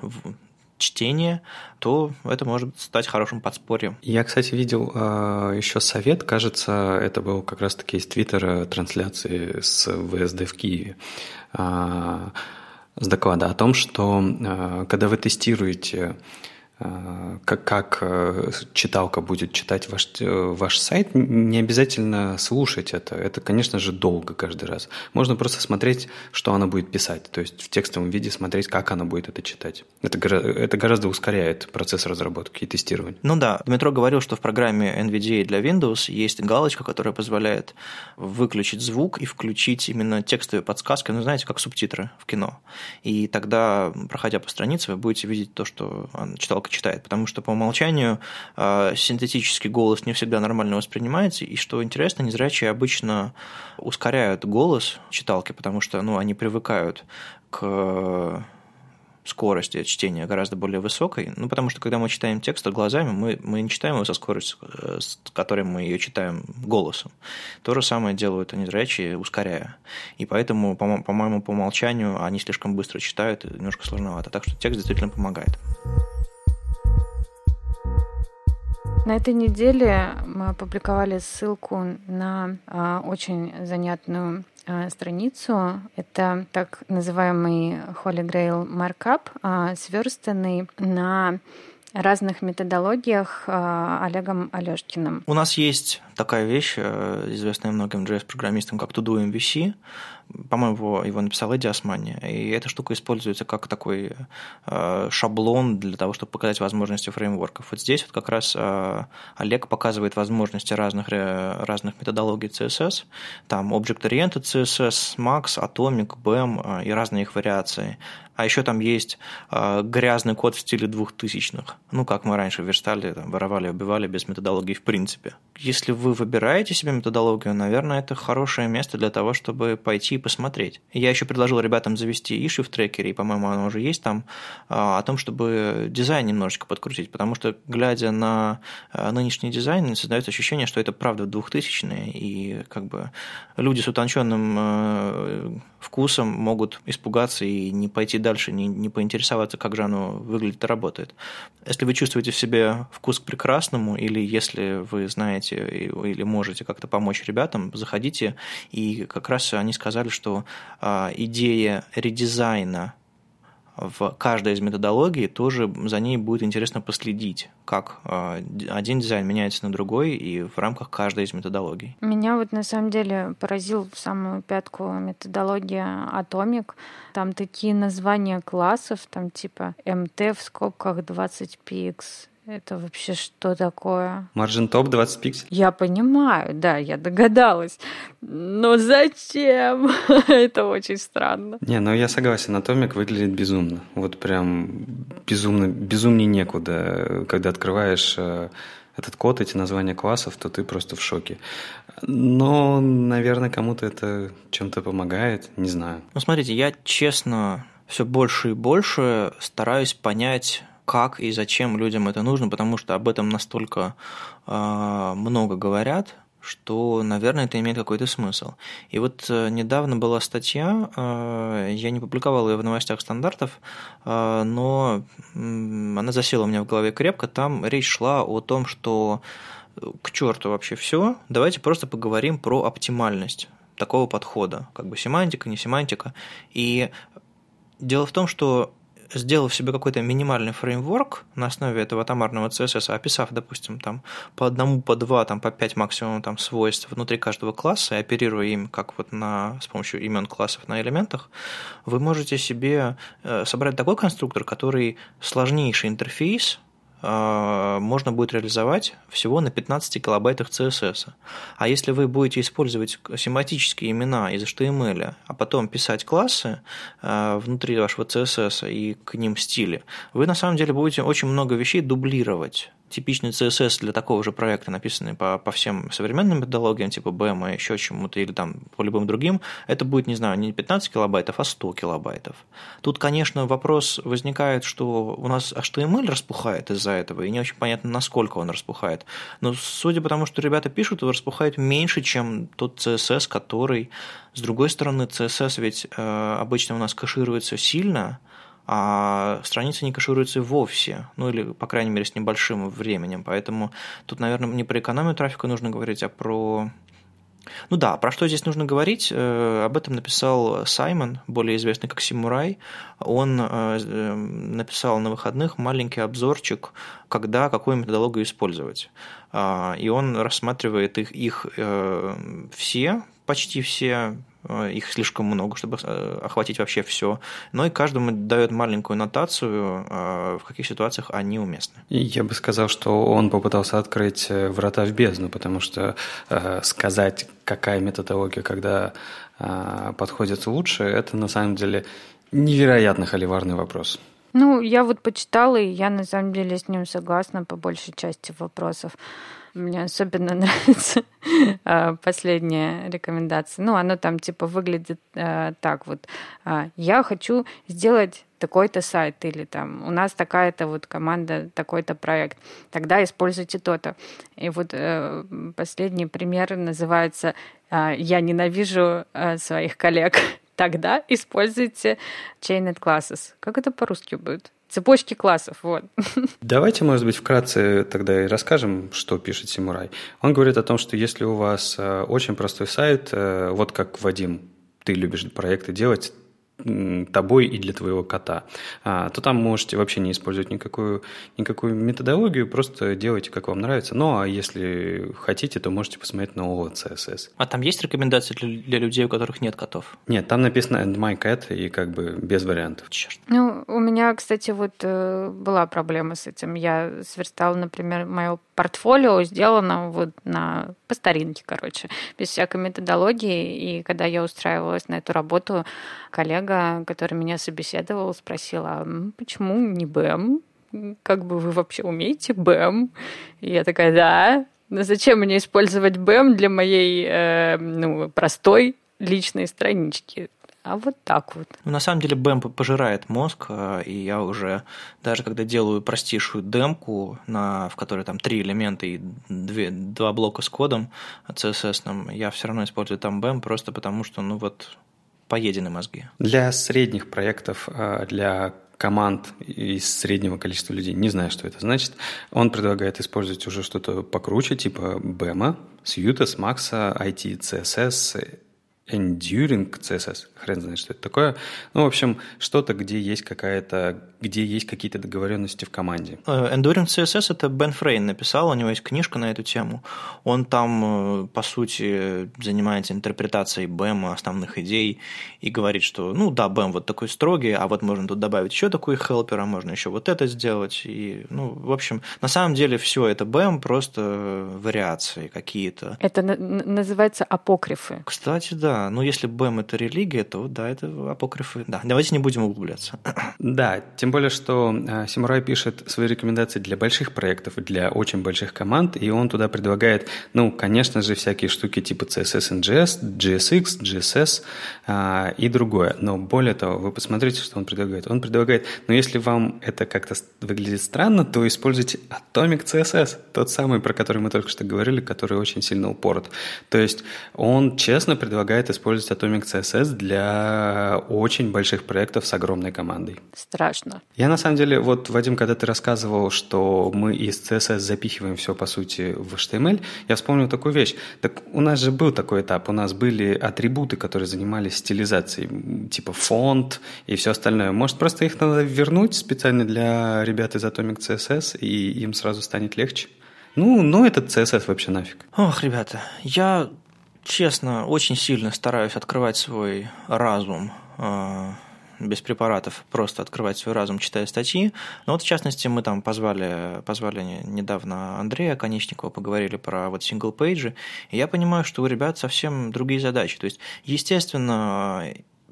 чтение, то это может стать хорошим подспорьем. Я, кстати, видел э, еще совет, кажется, это был как раз-таки из Твиттера трансляции с ВСД в Киеве, э, с доклада о том, что э, когда вы тестируете как, как э, читалка будет читать ваш, э, ваш сайт, не обязательно слушать это. Это, конечно же, долго каждый раз. Можно просто смотреть, что она будет писать, то есть в текстовом виде смотреть, как она будет это читать. Это, это гораздо ускоряет процесс разработки и тестирования. Ну да, Дмитро говорил, что в программе NVDA для Windows есть галочка, которая позволяет выключить звук и включить именно текстовые подсказки, ну знаете, как субтитры в кино. И тогда, проходя по странице, вы будете видеть то, что читалка человека читает, потому что по умолчанию э, синтетический голос не всегда нормально воспринимается, и что интересно, незрячие обычно ускоряют голос читалки, потому что ну, они привыкают к скорости чтения гораздо более высокой, ну, потому что когда мы читаем текст глазами, мы, мы не читаем его со скоростью, э, с которой мы ее читаем голосом. То же самое делают они зрячие, ускоряя. И поэтому, по-моему, по умолчанию они слишком быстро читают, и немножко сложновато. Так что текст действительно помогает. На этой неделе мы опубликовали ссылку на а, очень занятную а, страницу. Это так называемый Holy Grail Markup, а, сверстанный на разных методологиях Олегом Алешкиным. У нас есть такая вещь, э, известная многим JS-программистам, как To-Do MVC. По-моему, его, написал Эдди Османи. И эта штука используется как такой э, шаблон для того, чтобы показать возможности фреймворков. Вот здесь вот как раз э, Олег показывает возможности разных, разных методологий CSS. Там Object-Oriented CSS, Max, Atomic, BEM и разные их вариации. А еще там есть грязный код в стиле двухтысячных. Ну, как мы раньше верстали, там, воровали, убивали без методологии в принципе. Если вы выбираете себе методологию, наверное, это хорошее место для того, чтобы пойти и посмотреть. Я еще предложил ребятам завести issue в трекере, и, по-моему, оно уже есть там, а, о том, чтобы дизайн немножечко подкрутить, потому что, глядя на а, нынешний дизайн, создается ощущение, что это правда двухтысячные, и как бы люди с утонченным а, вкусом могут испугаться и не пойти дальше, не, не поинтересоваться, как же оно выглядит и работает. Если вы чувствуете в себе вкус к прекрасному, или если вы знаете или можете как-то помочь ребятам, заходите. И как раз они сказали, что идея редизайна в каждой из методологий тоже за ней будет интересно последить, как а, один дизайн меняется на другой и в рамках каждой из методологий. Меня вот на самом деле поразил в самую пятку методология Atomic. Там такие названия классов, там типа MT в скобках 20px, это вообще что такое? Margin Top 20 пикселей. Я понимаю, да, я догадалась. Но зачем? Это очень странно. Не, ну я согласен, Атомик выглядит безумно. Вот прям безумно, безумнее некуда. Когда открываешь э, этот код, эти названия классов, то ты просто в шоке. Но, наверное, кому-то это чем-то помогает, не знаю. Ну, смотрите, я честно все больше и больше стараюсь понять как и зачем людям это нужно, потому что об этом настолько э, много говорят, что, наверное, это имеет какой-то смысл. И вот э, недавно была статья, э, я не публиковал ее в новостях стандартов, э, но э, она засела у меня в голове крепко. Там речь шла о том, что э, к черту вообще все, давайте просто поговорим про оптимальность такого подхода, как бы семантика, не семантика. И дело в том, что сделав себе какой-то минимальный фреймворк на основе этого атомарного CSS, описав, допустим, там по одному, по два, там по пять максимум там свойств внутри каждого класса и оперируя им как вот на, с помощью имен классов на элементах, вы можете себе э, собрать такой конструктор, который сложнейший интерфейс можно будет реализовать всего на 15 килобайтах CSS. А если вы будете использовать семантические имена из HTML, а потом писать классы а, внутри вашего CSS и к ним стили, вы на самом деле будете очень много вещей дублировать типичный CSS для такого же проекта, написанный по, по всем современным методологиям, типа BM и еще чему-то, или там по любым другим, это будет, не знаю, не 15 килобайтов, а 100 килобайтов. Тут, конечно, вопрос возникает, что у нас HTML распухает из-за этого, и не очень понятно, насколько он распухает. Но судя по тому, что ребята пишут, он распухает меньше, чем тот CSS, который... С другой стороны, CSS ведь э, обычно у нас кэшируется сильно, а страница не кэшируется вовсе, ну или, по крайней мере, с небольшим временем. Поэтому тут, наверное, не про экономию трафика нужно говорить, а про Ну да, про что здесь нужно говорить? Э, об этом написал Саймон, более известный как Симурай. Он э, написал на выходных маленький обзорчик, когда какую методологию использовать. А, и он рассматривает их, их все, почти все, Э, их слишком много, чтобы э, охватить вообще все. Но и каждому дает маленькую нотацию, э, в каких ситуациях они уместны. Я бы сказал, что он попытался открыть врата в бездну, потому что сказать, какая методология, когда подходит лучше, это на самом деле невероятно холиварный вопрос. Ну, я вот почитала, и я на самом деле с ним согласна по большей части вопросов. Мне особенно нравится а, последняя рекомендация. Ну, оно там типа выглядит э, так вот. А, я хочу сделать такой-то сайт или там у нас такая-то вот команда, такой-то проект. Тогда используйте то-то. И вот э, последний пример называется «Я ненавижу своих коллег». Тогда используйте Chained Classes. Как это по-русски будет? Цепочки классов, вот. Давайте, может быть, вкратце тогда и расскажем, что пишет Симурай. Он говорит о том, что если у вас э, очень простой сайт, э, вот как Вадим, ты любишь проекты делать, тобой и для твоего кота, а, то там можете вообще не использовать никакую, никакую методологию, просто делайте, как вам нравится. Ну, а если хотите, то можете посмотреть на OLED CSS. А там есть рекомендации для, для людей, у которых нет котов? Нет, там написано and my cat, и как бы без вариантов. Черт. Ну, у меня, кстати, вот э, была проблема с этим. Я сверстала, например, мое портфолио сделано вот на по старинке, короче, без всякой методологии. И когда я устраивалась на эту работу, коллега, который меня собеседовал, спросил, а почему не БМ? Как бы вы вообще умеете БМ? И я такая, да. Но зачем мне использовать БМ для моей э, ну, простой личной странички? А вот так вот. Ну, на самом деле BEM пожирает мозг, э, и я уже, даже когда делаю простейшую демку, на, в которой там три элемента и две, два блока с кодом CSS, я все равно использую там BEM, просто потому что, ну вот, поедены мозги. Для средних проектов, э, для команд из среднего количества людей, не знаю, что это значит, он предлагает использовать уже что-то покруче, типа BEM, Сьюта, Смакса, IT, CSS, Enduring CSS, хрен знает, что это такое. Ну, в общем, что-то, где есть какая-то, где есть какие-то договоренности в команде. Э, Enduring CSS это Бен Фрейн написал, у него есть книжка на эту тему. Он там, э, по сути, занимается интерпретацией BEM, основных идей, и говорит, что, ну да, BEM вот такой строгий, а вот можно тут добавить еще такой хелпер, а можно еще вот это сделать. И, ну, в общем, на самом деле все это BEM, просто вариации какие-то. Это называется апокрифы. Кстати, да, ну если БЭМ это религия, то да, это апокрифы. Да, давайте не будем углубляться. Да, тем более, что э, пишет свои рекомендации для больших проектов, для очень больших команд, и он туда предлагает, ну, конечно же, всякие штуки типа CSS NGS, GSX, GSS а, и другое. Но более того, вы посмотрите, что он предлагает. Он предлагает, ну, если вам это как-то выглядит странно, то используйте Atomic CSS, тот самый, про который мы только что говорили, который очень сильно упорот. То есть он честно предлагает позволяет использовать Atomic CSS для очень больших проектов с огромной командой. Страшно. Я на самом деле, вот, Вадим, когда ты рассказывал, что мы из CSS запихиваем все, по сути, в HTML, я вспомнил такую вещь. Так у нас же был такой этап, у нас были атрибуты, которые занимались стилизацией, типа фонд и все остальное. Может, просто их надо вернуть специально для ребят из Atomic CSS, и им сразу станет легче? Ну, ну этот CSS вообще нафиг. Ох, ребята, я честно, очень сильно стараюсь открывать свой разум э, без препаратов, просто открывать свой разум, читая статьи. Но вот, в частности, мы там позвали, позвали недавно Андрея Конечникова, поговорили про вот сингл-пейджи, и я понимаю, что у ребят совсем другие задачи. То есть, естественно,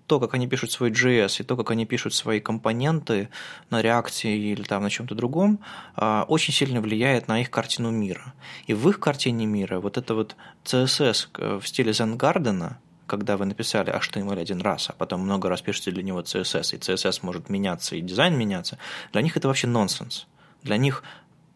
то, как они пишут свой JS и то, как они пишут свои компоненты на React е или там на чем-то другом, а, очень сильно влияет на их картину мира. И в их картине мира вот это вот CSS э, в стиле Garden, когда вы написали HTML один раз, а потом много раз пишете для него CSS, и CSS может меняться, и дизайн меняться, для них это вообще нонсенс. Для них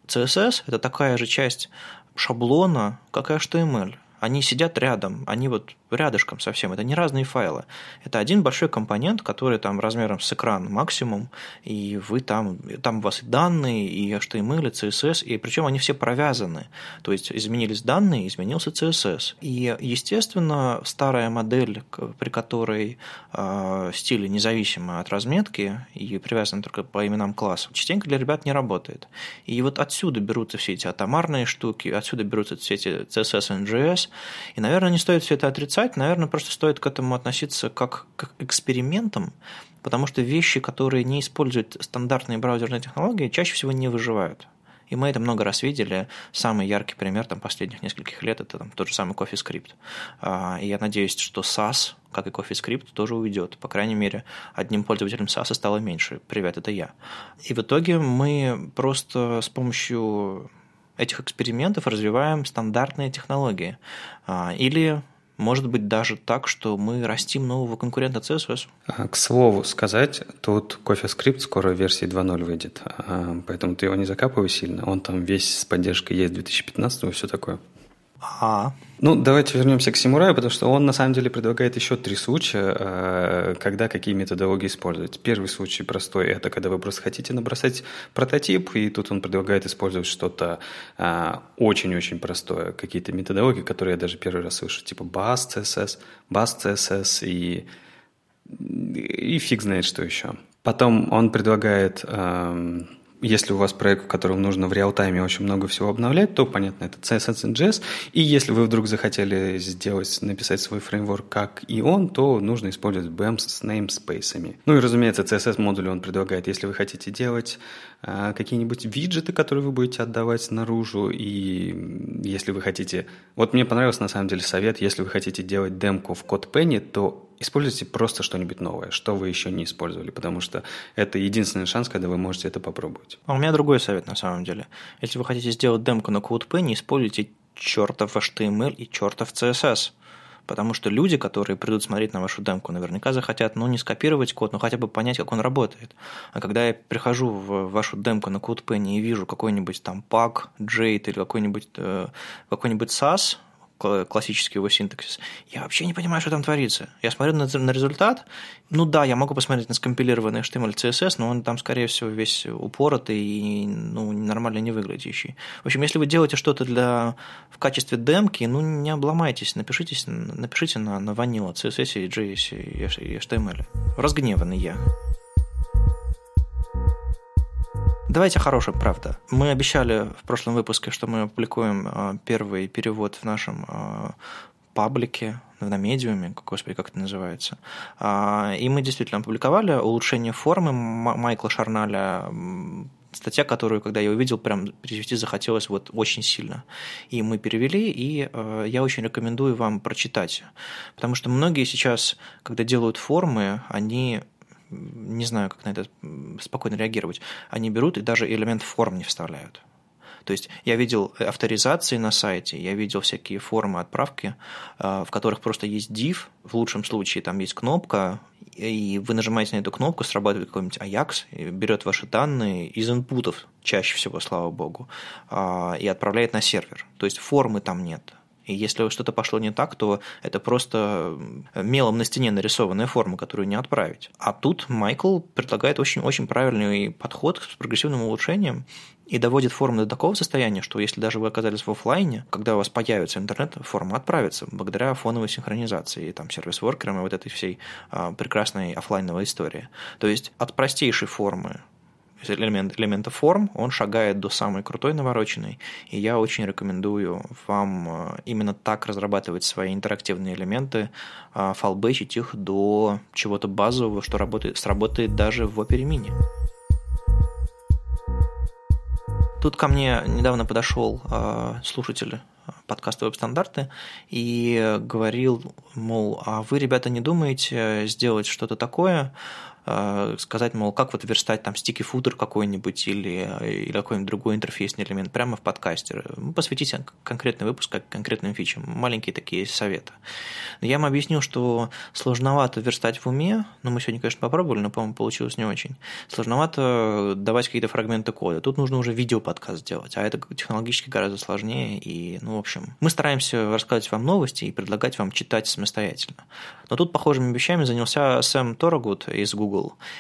CSS – это такая же часть шаблона, как и HTML. Они сидят рядом, они вот рядышком совсем. Это не разные файлы. Это один большой компонент, который там размером с экран максимум, и вы там, там у вас и данные, и HTML, и CSS, и причем они все провязаны. То есть изменились данные, изменился CSS. И, естественно, старая модель, при которой э, стили независимы от разметки и привязаны только по именам классов, частенько для ребят не работает. И вот отсюда берутся все эти атомарные штуки, отсюда берутся все эти CSS, NGS, и, наверное, не стоит все это отрицать, наверное, просто стоит к этому относиться как к экспериментам, потому что вещи, которые не используют стандартные браузерные технологии, чаще всего не выживают. И мы это много раз видели. Самый яркий пример там, последних нескольких лет – это там, тот же самый CoffeeScript. А, и я надеюсь, что SAS, как и CoffeeScript, тоже уйдет. По крайней мере, одним пользователем SAS стало меньше. Привет, это я. И в итоге мы просто с помощью этих экспериментов развиваем стандартные технологии. А, или может быть даже так, что мы растим нового конкурента CSS. А, к слову сказать, тут CoffeeScript скоро в версии 2.0 выйдет, а, поэтому ты его не закапывай сильно. Он там весь с поддержкой есть 2015 и все такое. А. Ну, давайте вернемся к Симураю, потому что он на самом деле предлагает еще три случая, э, когда какие методологии использовать. Первый случай простой – это когда вы просто хотите набросать прототип, и тут он предлагает использовать что-то э, очень-очень простое, какие-то методологии, которые я даже первый раз слышу, типа BAS CSS, BAS CSS и, и фиг знает что еще. Потом он предлагает эм, если у вас проект, в котором нужно в реал-тайме очень много всего обновлять, то, понятно, это CSS и JS. И если вы вдруг захотели сделать, написать свой фреймворк как и он, то нужно использовать BEM с namespace. Ну и, разумеется, CSS-модули он предлагает, если вы хотите делать а, какие-нибудь виджеты, которые вы будете отдавать наружу, и если вы хотите... Вот мне понравился, на самом деле, совет, если вы хотите делать демку в CodePenny, то используйте просто что-нибудь новое, что вы еще не использовали, потому что это единственный шанс, когда вы можете это попробовать. А у меня другой совет на самом деле. Если вы хотите сделать демку на CodePen, используйте чертов HTML и чертов CSS. Потому что люди, которые придут смотреть на вашу демку, наверняка захотят, ну, не скопировать код, но хотя бы понять, как он работает. А когда я прихожу в вашу демку на CodePen и вижу какой-нибудь там PAG, Jade или какой-нибудь э, какой-нибудь SAS, классический его синтаксис, я вообще не понимаю, что там творится. Я смотрю на, на результат, ну да, я могу посмотреть на скомпилированный HTML, CSS, но он там, скорее всего, весь упоротый и ну, нормально не выглядящий. В общем, если вы делаете что-то для, в качестве демки, ну не обломайтесь, напишитесь, напишите на, на Vanilla, CSS, JS и HTML. Разгневанный я. Давайте хорошим, правда. Мы обещали в прошлом выпуске, что мы опубликуем а, первый перевод в нашем а, паблике, на медиуме, господи, как это называется. А, и мы действительно опубликовали улучшение формы Майкла Шарналя, статья, которую, когда я увидел, прям перевести захотелось вот очень сильно. И мы перевели, и я очень рекомендую вам прочитать. Потому что многие сейчас, когда делают формы, они не знаю, как на это спокойно реагировать, они берут и даже элемент форм не вставляют. То есть я видел авторизации на сайте, я видел всякие формы отправки, э, в которых просто есть div, в лучшем случае там есть кнопка, и вы нажимаете на эту кнопку, срабатывает какой-нибудь Ajax, берет ваши данные из инпутов, чаще всего, слава богу, а, и отправляет на сервер. То есть формы там нет. И если что-то пошло не так, то это просто мелом на стене нарисованная форма, которую не отправить. А тут Майкл предлагает очень-очень правильный подход с прогрессивным улучшением и доводит форму до такого состояния, что если даже вы оказались в офлайне, когда у вас появится интернет, форма отправится благодаря фоновой синхронизации, и там сервис-воркерам и вот этой всей а, прекрасной офлайновой истории. То есть от простейшей формы элемент, элемента форм, он шагает до самой крутой навороченной, и я очень рекомендую вам э, именно так разрабатывать свои интерактивные элементы, э, фалбэчить их до чего-то базового, что работает, сработает даже в Opera Mini. Тут ко мне недавно подошел э, слушатель подкаста «Веб-стандарты» и говорил, мол, а вы, ребята, не думаете сделать что-то такое, э, сказать, мол, как вот верстать там стики футер какой-нибудь или, или какой-нибудь другой интерфейсный элемент прямо в подкасте. Посвятите конкретный выпуск конкретным фичам. Маленькие такие советы. Я им объяснил, что сложновато верстать в уме, но мы сегодня, конечно, попробовали, но, по-моему, получилось не очень. Сложновато давать какие-то фрагменты кода. Тут нужно уже видеоподкаст делать, а это технологически гораздо сложнее. И, ну, в общем, мы стараемся рассказать вам новости и предлагать вам читать самостоятельно. Но тут похожими вещами занялся Сэм Торогуд из Google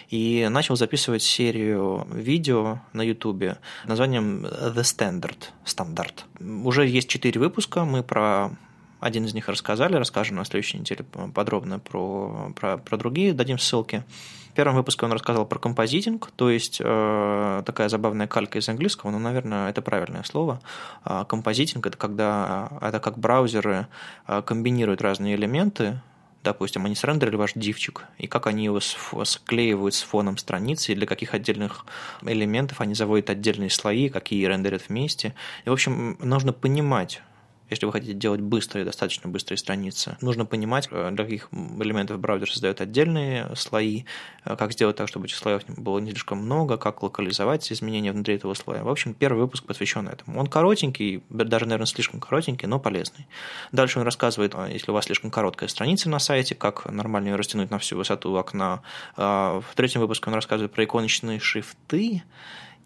и начал записывать серию видео на YouTube названием The Standard, стандарт. Уже есть четыре выпуска, мы про один из них рассказали, расскажем на следующей неделе подробно про, про, про другие, дадим ссылки. В первом выпуске он рассказал про композитинг, то есть э, такая забавная калька из английского, но, наверное, это правильное слово. Э, композитинг это когда это как браузеры э, комбинируют разные элементы, допустим, они срендерили ваш дивчик, и как они его склеивают с фоном страницы, и для каких отдельных элементов они заводят отдельные слои, какие рендерят вместе. И, в общем, нужно понимать, если вы хотите делать быстрые, достаточно быстрые страницы, нужно понимать, э, для каких элементов браузер создает отдельные слои, э, как сделать так, чтобы этих слоев было не слишком много, как локализовать изменения внутри этого слоя. В общем, первый выпуск посвящен этому. Он коротенький, даже, наверное, слишком коротенький, но полезный. Дальше он рассказывает, э, если у вас слишком короткая страница на сайте, как нормально ее растянуть на всю высоту окна. В третьем выпуске он рассказывает про иконочные шрифты.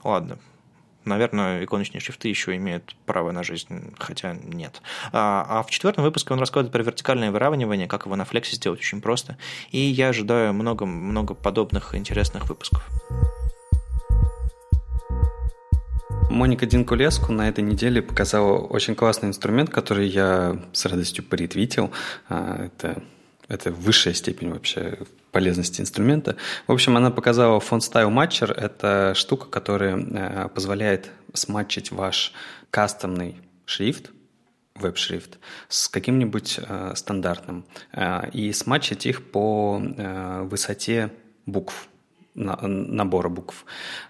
Ладно, Наверное, иконочные шрифты еще имеют право на жизнь, хотя нет. А, а в четвертом выпуске он рассказывает про вертикальное выравнивание, как его на флексе сделать очень просто. И я ожидаю много-много подобных интересных выпусков. Моника Динкулеску на этой неделе показала очень классный инструмент, который я с радостью поретвитил. А, это это высшая степень вообще полезности инструмента. В общем, она показала Font Style Matcher. Это штука, которая э, позволяет сматчить ваш кастомный шрифт, веб-шрифт, с каким-нибудь э, стандартным э, и сматчить их по э, высоте букв набора букв,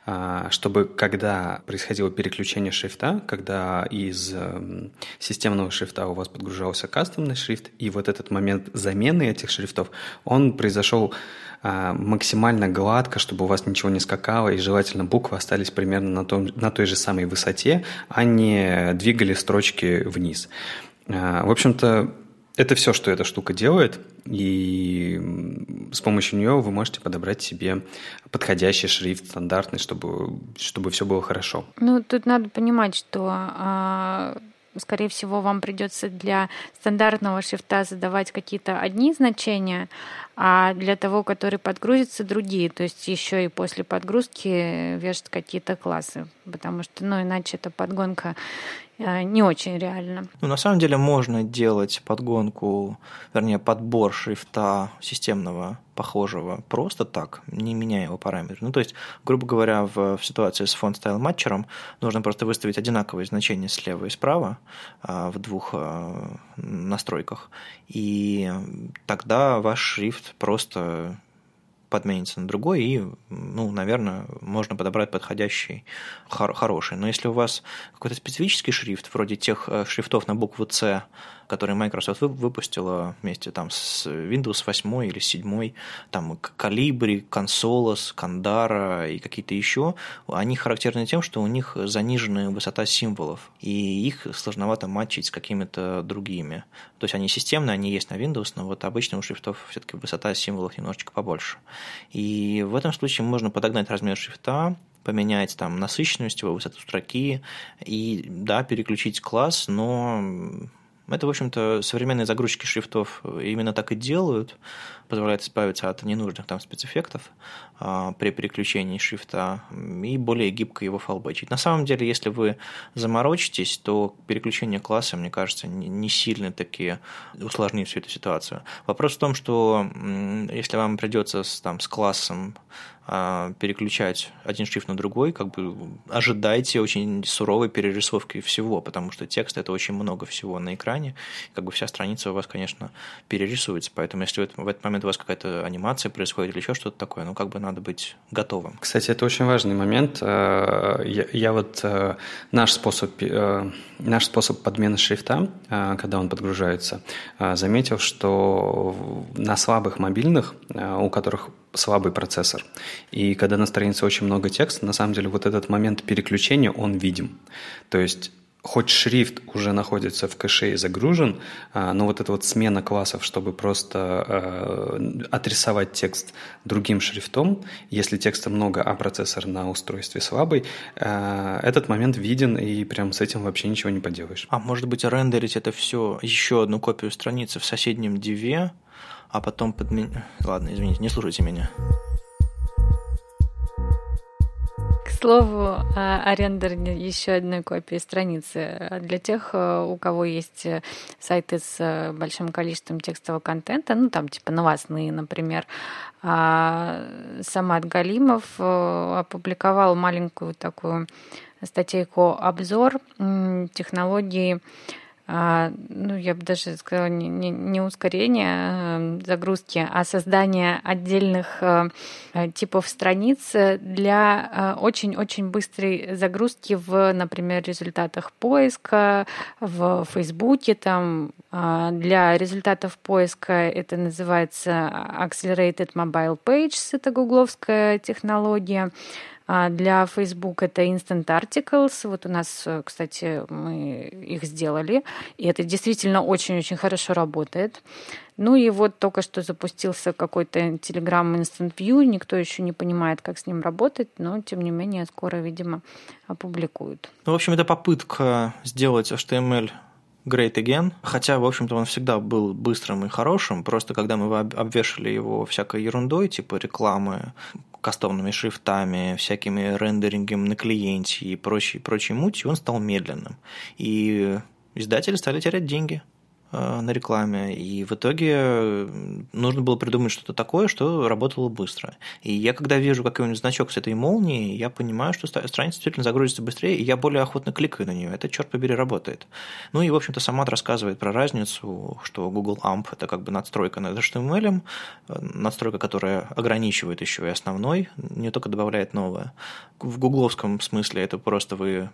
а, чтобы когда происходило переключение шрифта, когда из эм, системного шрифта у вас подгружался кастомный шрифт, и вот этот момент замены этих шрифтов, он произошел а, максимально гладко, чтобы у вас ничего не скакало, и желательно буквы остались примерно на, том, на той же самой высоте, а не двигали строчки вниз. А, в общем-то, это все, что эта штука делает, и с помощью нее вы можете подобрать себе подходящий шрифт стандартный, чтобы, чтобы все было хорошо. Ну, тут надо понимать, что а, скорее всего, вам придется для стандартного шрифта задавать какие-то одни значения, а для того, который подгрузится, другие. То есть еще и после подгрузки вешать какие-то классы, потому что, ну, иначе эта подгонка Э, не очень реально. Ну, на самом деле можно делать подгонку, вернее, подбор шрифта системного похожего просто так, не меняя его параметры. Ну, то есть, грубо говоря, в, в ситуации с font style матчером нужно просто выставить одинаковые значения слева и справа а, в двух а, настройках, и тогда ваш шрифт просто подменится на другой, и, ну, наверное, можно подобрать подходящий, хор- хороший. Но если у вас какой-то специфический шрифт, вроде тех э, шрифтов на букву C, который Microsoft выпустила вместе там с Windows 8 или 7, там Calibri, Consolos, Kandara и какие-то еще, они характерны тем, что у них заниженная высота символов, и их сложновато матчить с какими-то другими. То есть они системные, они есть на Windows, но вот обычно у шрифтов все-таки высота символов немножечко побольше. И в этом случае можно подогнать размер шрифта, поменять там насыщенность его, высоту строки и, да, переключить класс, но это, в общем-то, современные загрузчики шрифтов именно так и делают, позволяют избавиться от ненужных там спецэффектов при переключении шрифта и более гибко его фалбэчить. На самом деле, если вы заморочитесь, то переключение класса, мне кажется, не сильно таки усложнит всю эту ситуацию. Вопрос в том, что если вам придется с, там, с классом а, переключать один шрифт на другой, как бы ожидайте очень суровой перерисовки всего, потому что текст это очень много всего на экране, как бы вся страница у вас, конечно, перерисуется, поэтому если в этот момент у вас какая-то анимация происходит или еще что-то такое, ну как бы надо быть готовым. Кстати, это очень важный момент. Э, я, я вот э, наш способ э, наш способ подмены шрифта, когда он подгружается, заметил, что на слабых мобильных, у которых слабый процессор. И когда на странице очень много текста, на самом деле вот этот момент переключения, он видим. То есть хоть шрифт уже находится в кэше и загружен, а, но вот эта вот смена классов, чтобы просто а, отрисовать текст другим шрифтом, если текста много, а процессор на устройстве слабый, а, этот момент виден, и прям с этим вообще ничего не поделаешь. А может быть, рендерить это все, еще одну копию страницы в соседнем диве, а потом подменить... Ладно, извините, не слушайте меня. Слову о рендере еще одной копии страницы. Для тех, э, у кого есть э, сайты с э, большим количеством текстового контента, ну там типа новостные, например, а, Самат Галимов опубликовал маленькую такую статейку обзор технологии а, ну, я бы даже сказала, не, не, не ускорение а, загрузки, а создание отдельных а, типов страниц для очень-очень быстрой загрузки в, например, результатах поиска, в Фейсбуке, там, для результатов поиска это называется Accelerated Mobile Page, это гугловская технология. А для Facebook это Instant Articles. Вот у нас, э, кстати, мы их сделали. И это действительно очень-очень хорошо работает. Ну и вот только что запустился какой-то Telegram Instant View. Никто еще не понимает, как с ним работать, но тем не менее скоро, видимо, опубликуют. Ну, в общем, это попытка сделать HTML Great Again, хотя, в общем-то, он всегда был быстрым и хорошим, просто когда мы обвешали его всякой ерундой, типа рекламы, кастомными шрифтами, всякими рендерингом на клиенте и прочей, прочей мутью, он стал медленным. И издатели стали терять деньги – на рекламе, и в итоге э, нужно было придумать что-то такое, что работало быстро. И я, когда вижу какой-нибудь значок с этой молнией, я понимаю, что страница действительно загрузится быстрее, и я более охотно кликаю на нее. Это, черт побери, работает. Ну и, в общем-то, Самат рассказывает про разницу, что Google AMP – это как бы надстройка над HTML, э, надстройка, которая ограничивает еще и основной, не только добавляет новое. В гугловском смысле это просто вы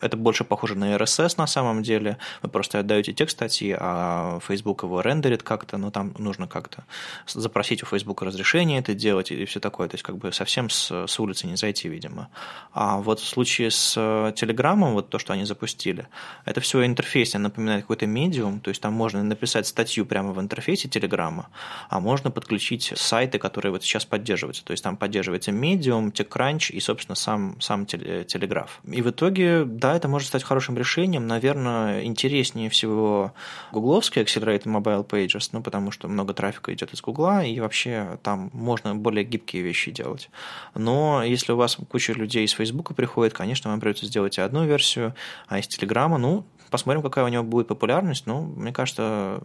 это больше похоже на RSS на самом деле. Вы просто отдаете текст статьи, а Facebook его рендерит как-то, но там нужно как-то запросить у Facebook разрешение это делать и все такое. То есть как бы совсем с, с улицы не зайти, видимо. А вот в случае с Telegram, вот то, что они запустили, это все интерфейс напоминает какой-то медиум, то есть там можно написать статью прямо в интерфейсе Telegram, а можно подключить сайты, которые вот сейчас поддерживаются. То есть там поддерживается Medium, TechCrunch и, собственно, сам, сам Телеграф. И в итоге да, это может стать хорошим решением. Наверное, интереснее всего гугловский Accelerated Mobile Pages, ну, потому что много трафика идет из Гугла, и вообще там можно более гибкие вещи делать. Но если у вас куча людей из Фейсбука приходит, конечно, вам придется сделать одну версию, а из Телеграма, ну, посмотрим, какая у него будет популярность. Ну, мне кажется,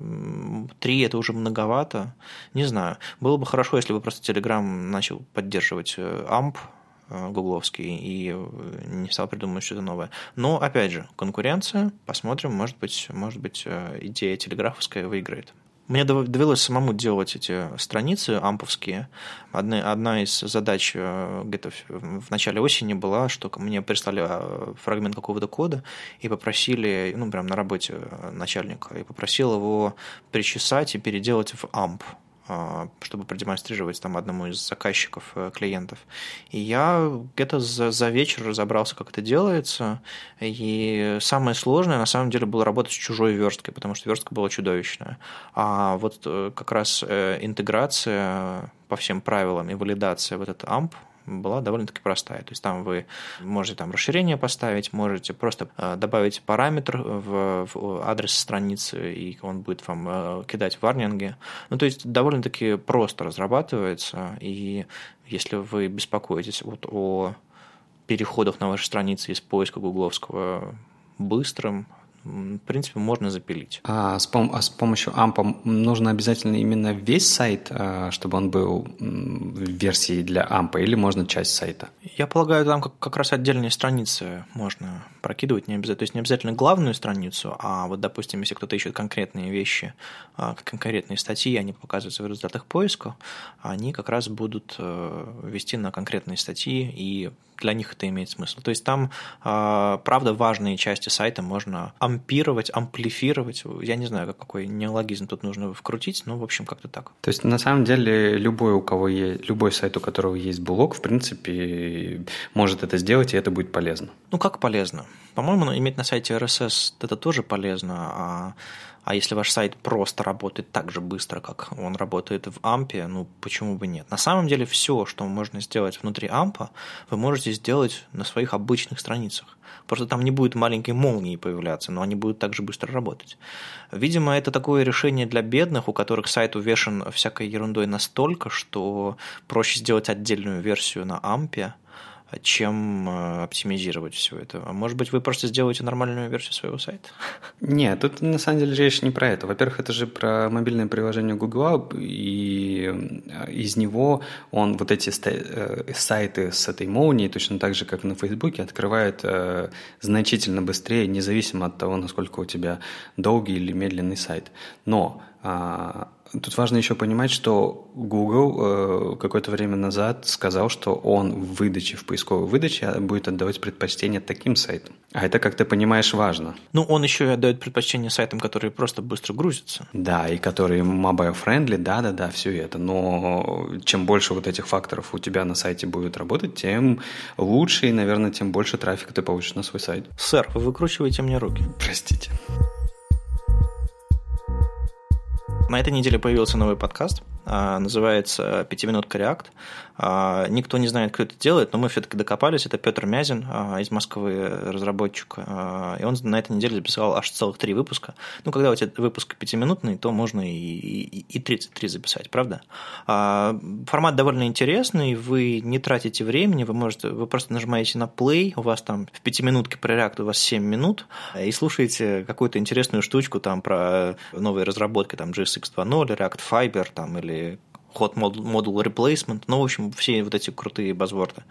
три это уже многовато. Не знаю. Было бы хорошо, если бы просто Telegram начал поддерживать AMP, Э, гугловский и э, не стал придумывать что-то новое. Но, опять же, конкуренция, посмотрим, может быть, может быть э, идея телеграфовская выиграет. Мне довелось самому делать эти страницы амповские. Одна, одна из задач где-то в начале осени была, что мне прислали фрагмент какого-то кода и попросили, ну, прям на работе начальника, и попросил его причесать и переделать в амп. А, чтобы продемонстрировать там одному из заказчиков, э, клиентов. И я где-то за, за вечер разобрался, как это делается. И самое сложное, на самом деле, было работать с чужой версткой, потому что верстка была чудовищная. А вот э, как раз э, интеграция по всем правилам и валидация в этот амп была довольно-таки простая. То есть там вы можете там расширение поставить, можете просто э, добавить параметр в, адрес страницы, и он будет вам э, кидать варнинги. Ну, то есть довольно-таки просто разрабатывается, и если вы беспокоитесь вот о переходах на ваши страницы из поиска гугловского быстрым, в принципе, можно запилить. А с, пом- а с помощью AMP нужно обязательно именно весь сайт, а, чтобы он был в версии для AMP, или можно часть сайта? Я полагаю, там как, как раз отдельные страницы можно прокидывать, не обязательно, то есть не обязательно главную страницу, а вот, допустим, если кто-то ищет конкретные вещи, конкретные статьи, они показываются в результатах поиска, они как раз будут э, вести на конкретные статьи и для них это имеет смысл. То есть там, а, правда, важные части сайта можно ампировать, амплифировать. Я не знаю, какой неологизм тут нужно вкрутить, но, в общем, как-то так. То есть, на самом деле, любой, у кого есть, любой сайт, у которого есть блог, в принципе, может это сделать, и это будет полезно. Ну, как полезно? По-моему, иметь на сайте RSS это тоже полезно, а а если ваш сайт просто работает так же быстро, как он работает в AMP, ну почему бы нет? На самом деле все, что можно сделать внутри AMP, вы можете сделать на своих обычных страницах. Просто там не будет маленькой молнии появляться, но они будут также быстро работать. Видимо, это такое решение для бедных, у которых сайт увешан всякой ерундой настолько, что проще сделать отдельную версию на AMP, чем э, оптимизировать все это. А может быть, вы просто сделаете нормальную версию своего сайта? Нет, тут на самом деле речь не про это. Во-первых, это же про мобильное приложение Google, и э, из него он вот эти э, сайты с этой молнией, точно так же, как на Фейсбуке, открывает значительно быстрее, независимо от того, насколько у тебя долгий или медленный сайт. Но а, Тут важно еще понимать, что Google э, какое-то время назад сказал, что он в выдаче, в поисковой выдаче будет отдавать предпочтение таким сайтам. А это, как ты понимаешь, важно. Ну, он еще и отдает предпочтение сайтам, которые просто быстро грузятся. Да, и которые mobile-friendly, да-да-да, все это. Но чем больше вот этих факторов у тебя на сайте будет работать, тем лучше и, наверное, тем больше трафика ты получишь на свой сайт. Сэр, вы выкручиваете мне руки. Простите. На этой неделе появился новый подкаст, называется «Пятиминутка Реакт». А, никто не знает, кто это делает, но мы все-таки докопались. Это Петр Мязин а, из Москвы, разработчик. А, и он на этой неделе записал аж целых три выпуска. Ну, когда у тебя выпуск пятиминутный, то можно и, и, и 33 записать, правда? Формат довольно интересный, вы не тратите времени, вы можете, вы просто нажимаете на play, у вас там в пятиминутке про React у вас 7 минут, и слушаете какую-то интересную штучку там про новые разработки, там JSX 2.0, React Fiber, там, или Hot Model Replacement, ну, в общем, все вот эти крутые базворды.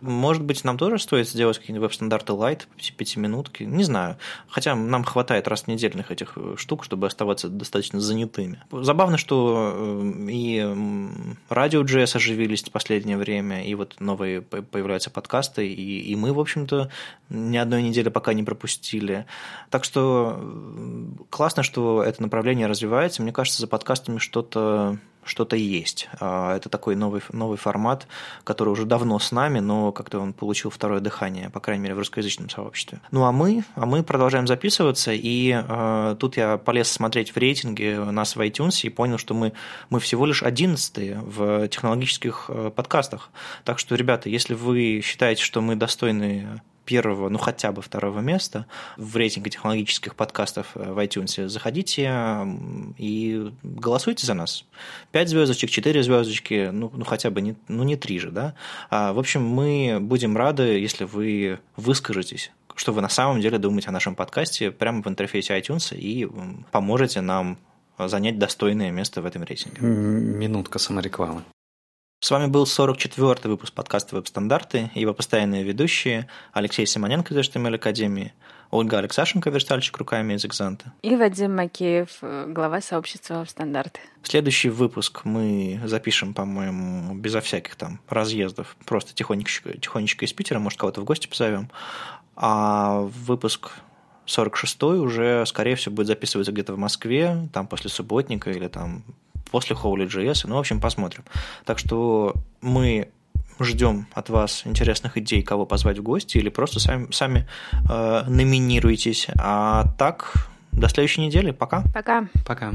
Может быть, нам тоже стоит сделать какие-нибудь веб-стандарты light, пятиминутки, не знаю. Хотя нам хватает раз недельных этих э, штук, чтобы оставаться достаточно занятыми. Забавно, что э, и радио JS оживились в последнее время, и вот новые появляются подкасты, и, и мы, в общем-то, ни одной недели пока не пропустили. Так что э, классно, что это направление развивается. Мне кажется, за подкастами что-то что-то есть. А, это такой новый, новый формат, который уже давно с нами, но как-то он получил второе дыхание, по крайней мере, в русскоязычном сообществе. Ну а мы, а мы продолжаем записываться, и э, тут я полез смотреть в рейтинге нас в iTunes и понял, что мы, мы всего лишь одиннадцатые в технологических э, подкастах. Так что, ребята, если вы считаете, что мы достойны первого, ну хотя бы второго места в рейтинге технологических подкастов э, в iTunes, заходите и голосуйте за нас. Пять звездочек, четыре звездочки, ну, ну хотя бы не, ну, не три же, да. А, в общем, мы будем рады, если вы выскажетесь что вы на самом деле думаете о нашем подкасте прямо в интерфейсе iTunes и поможете нам занять достойное место в этом рейтинге. Минутка саморекламы. С вами был 44-й выпуск подкаста «Веб-стандарты» и его постоянные ведущие Алексей Симоненко из HTML Академии, Ольга Алексашенко, верстальщик руками из Экзанта. И Вадим Макеев, глава сообщества «Веб-стандарты». Следующий выпуск мы запишем, по-моему, безо всяких там разъездов, просто тихонечко, тихонечко из Питера, может, кого-то в гости позовем. А выпуск 46-й уже, скорее всего, будет записываться где-то в Москве, там после субботника или там после Holy.js. Ну, в общем, посмотрим. Так что мы ждем от вас интересных идей, кого позвать в гости, или просто сами, сами э, номинируйтесь. А так, до следующей недели. Пока. Пока. Пока.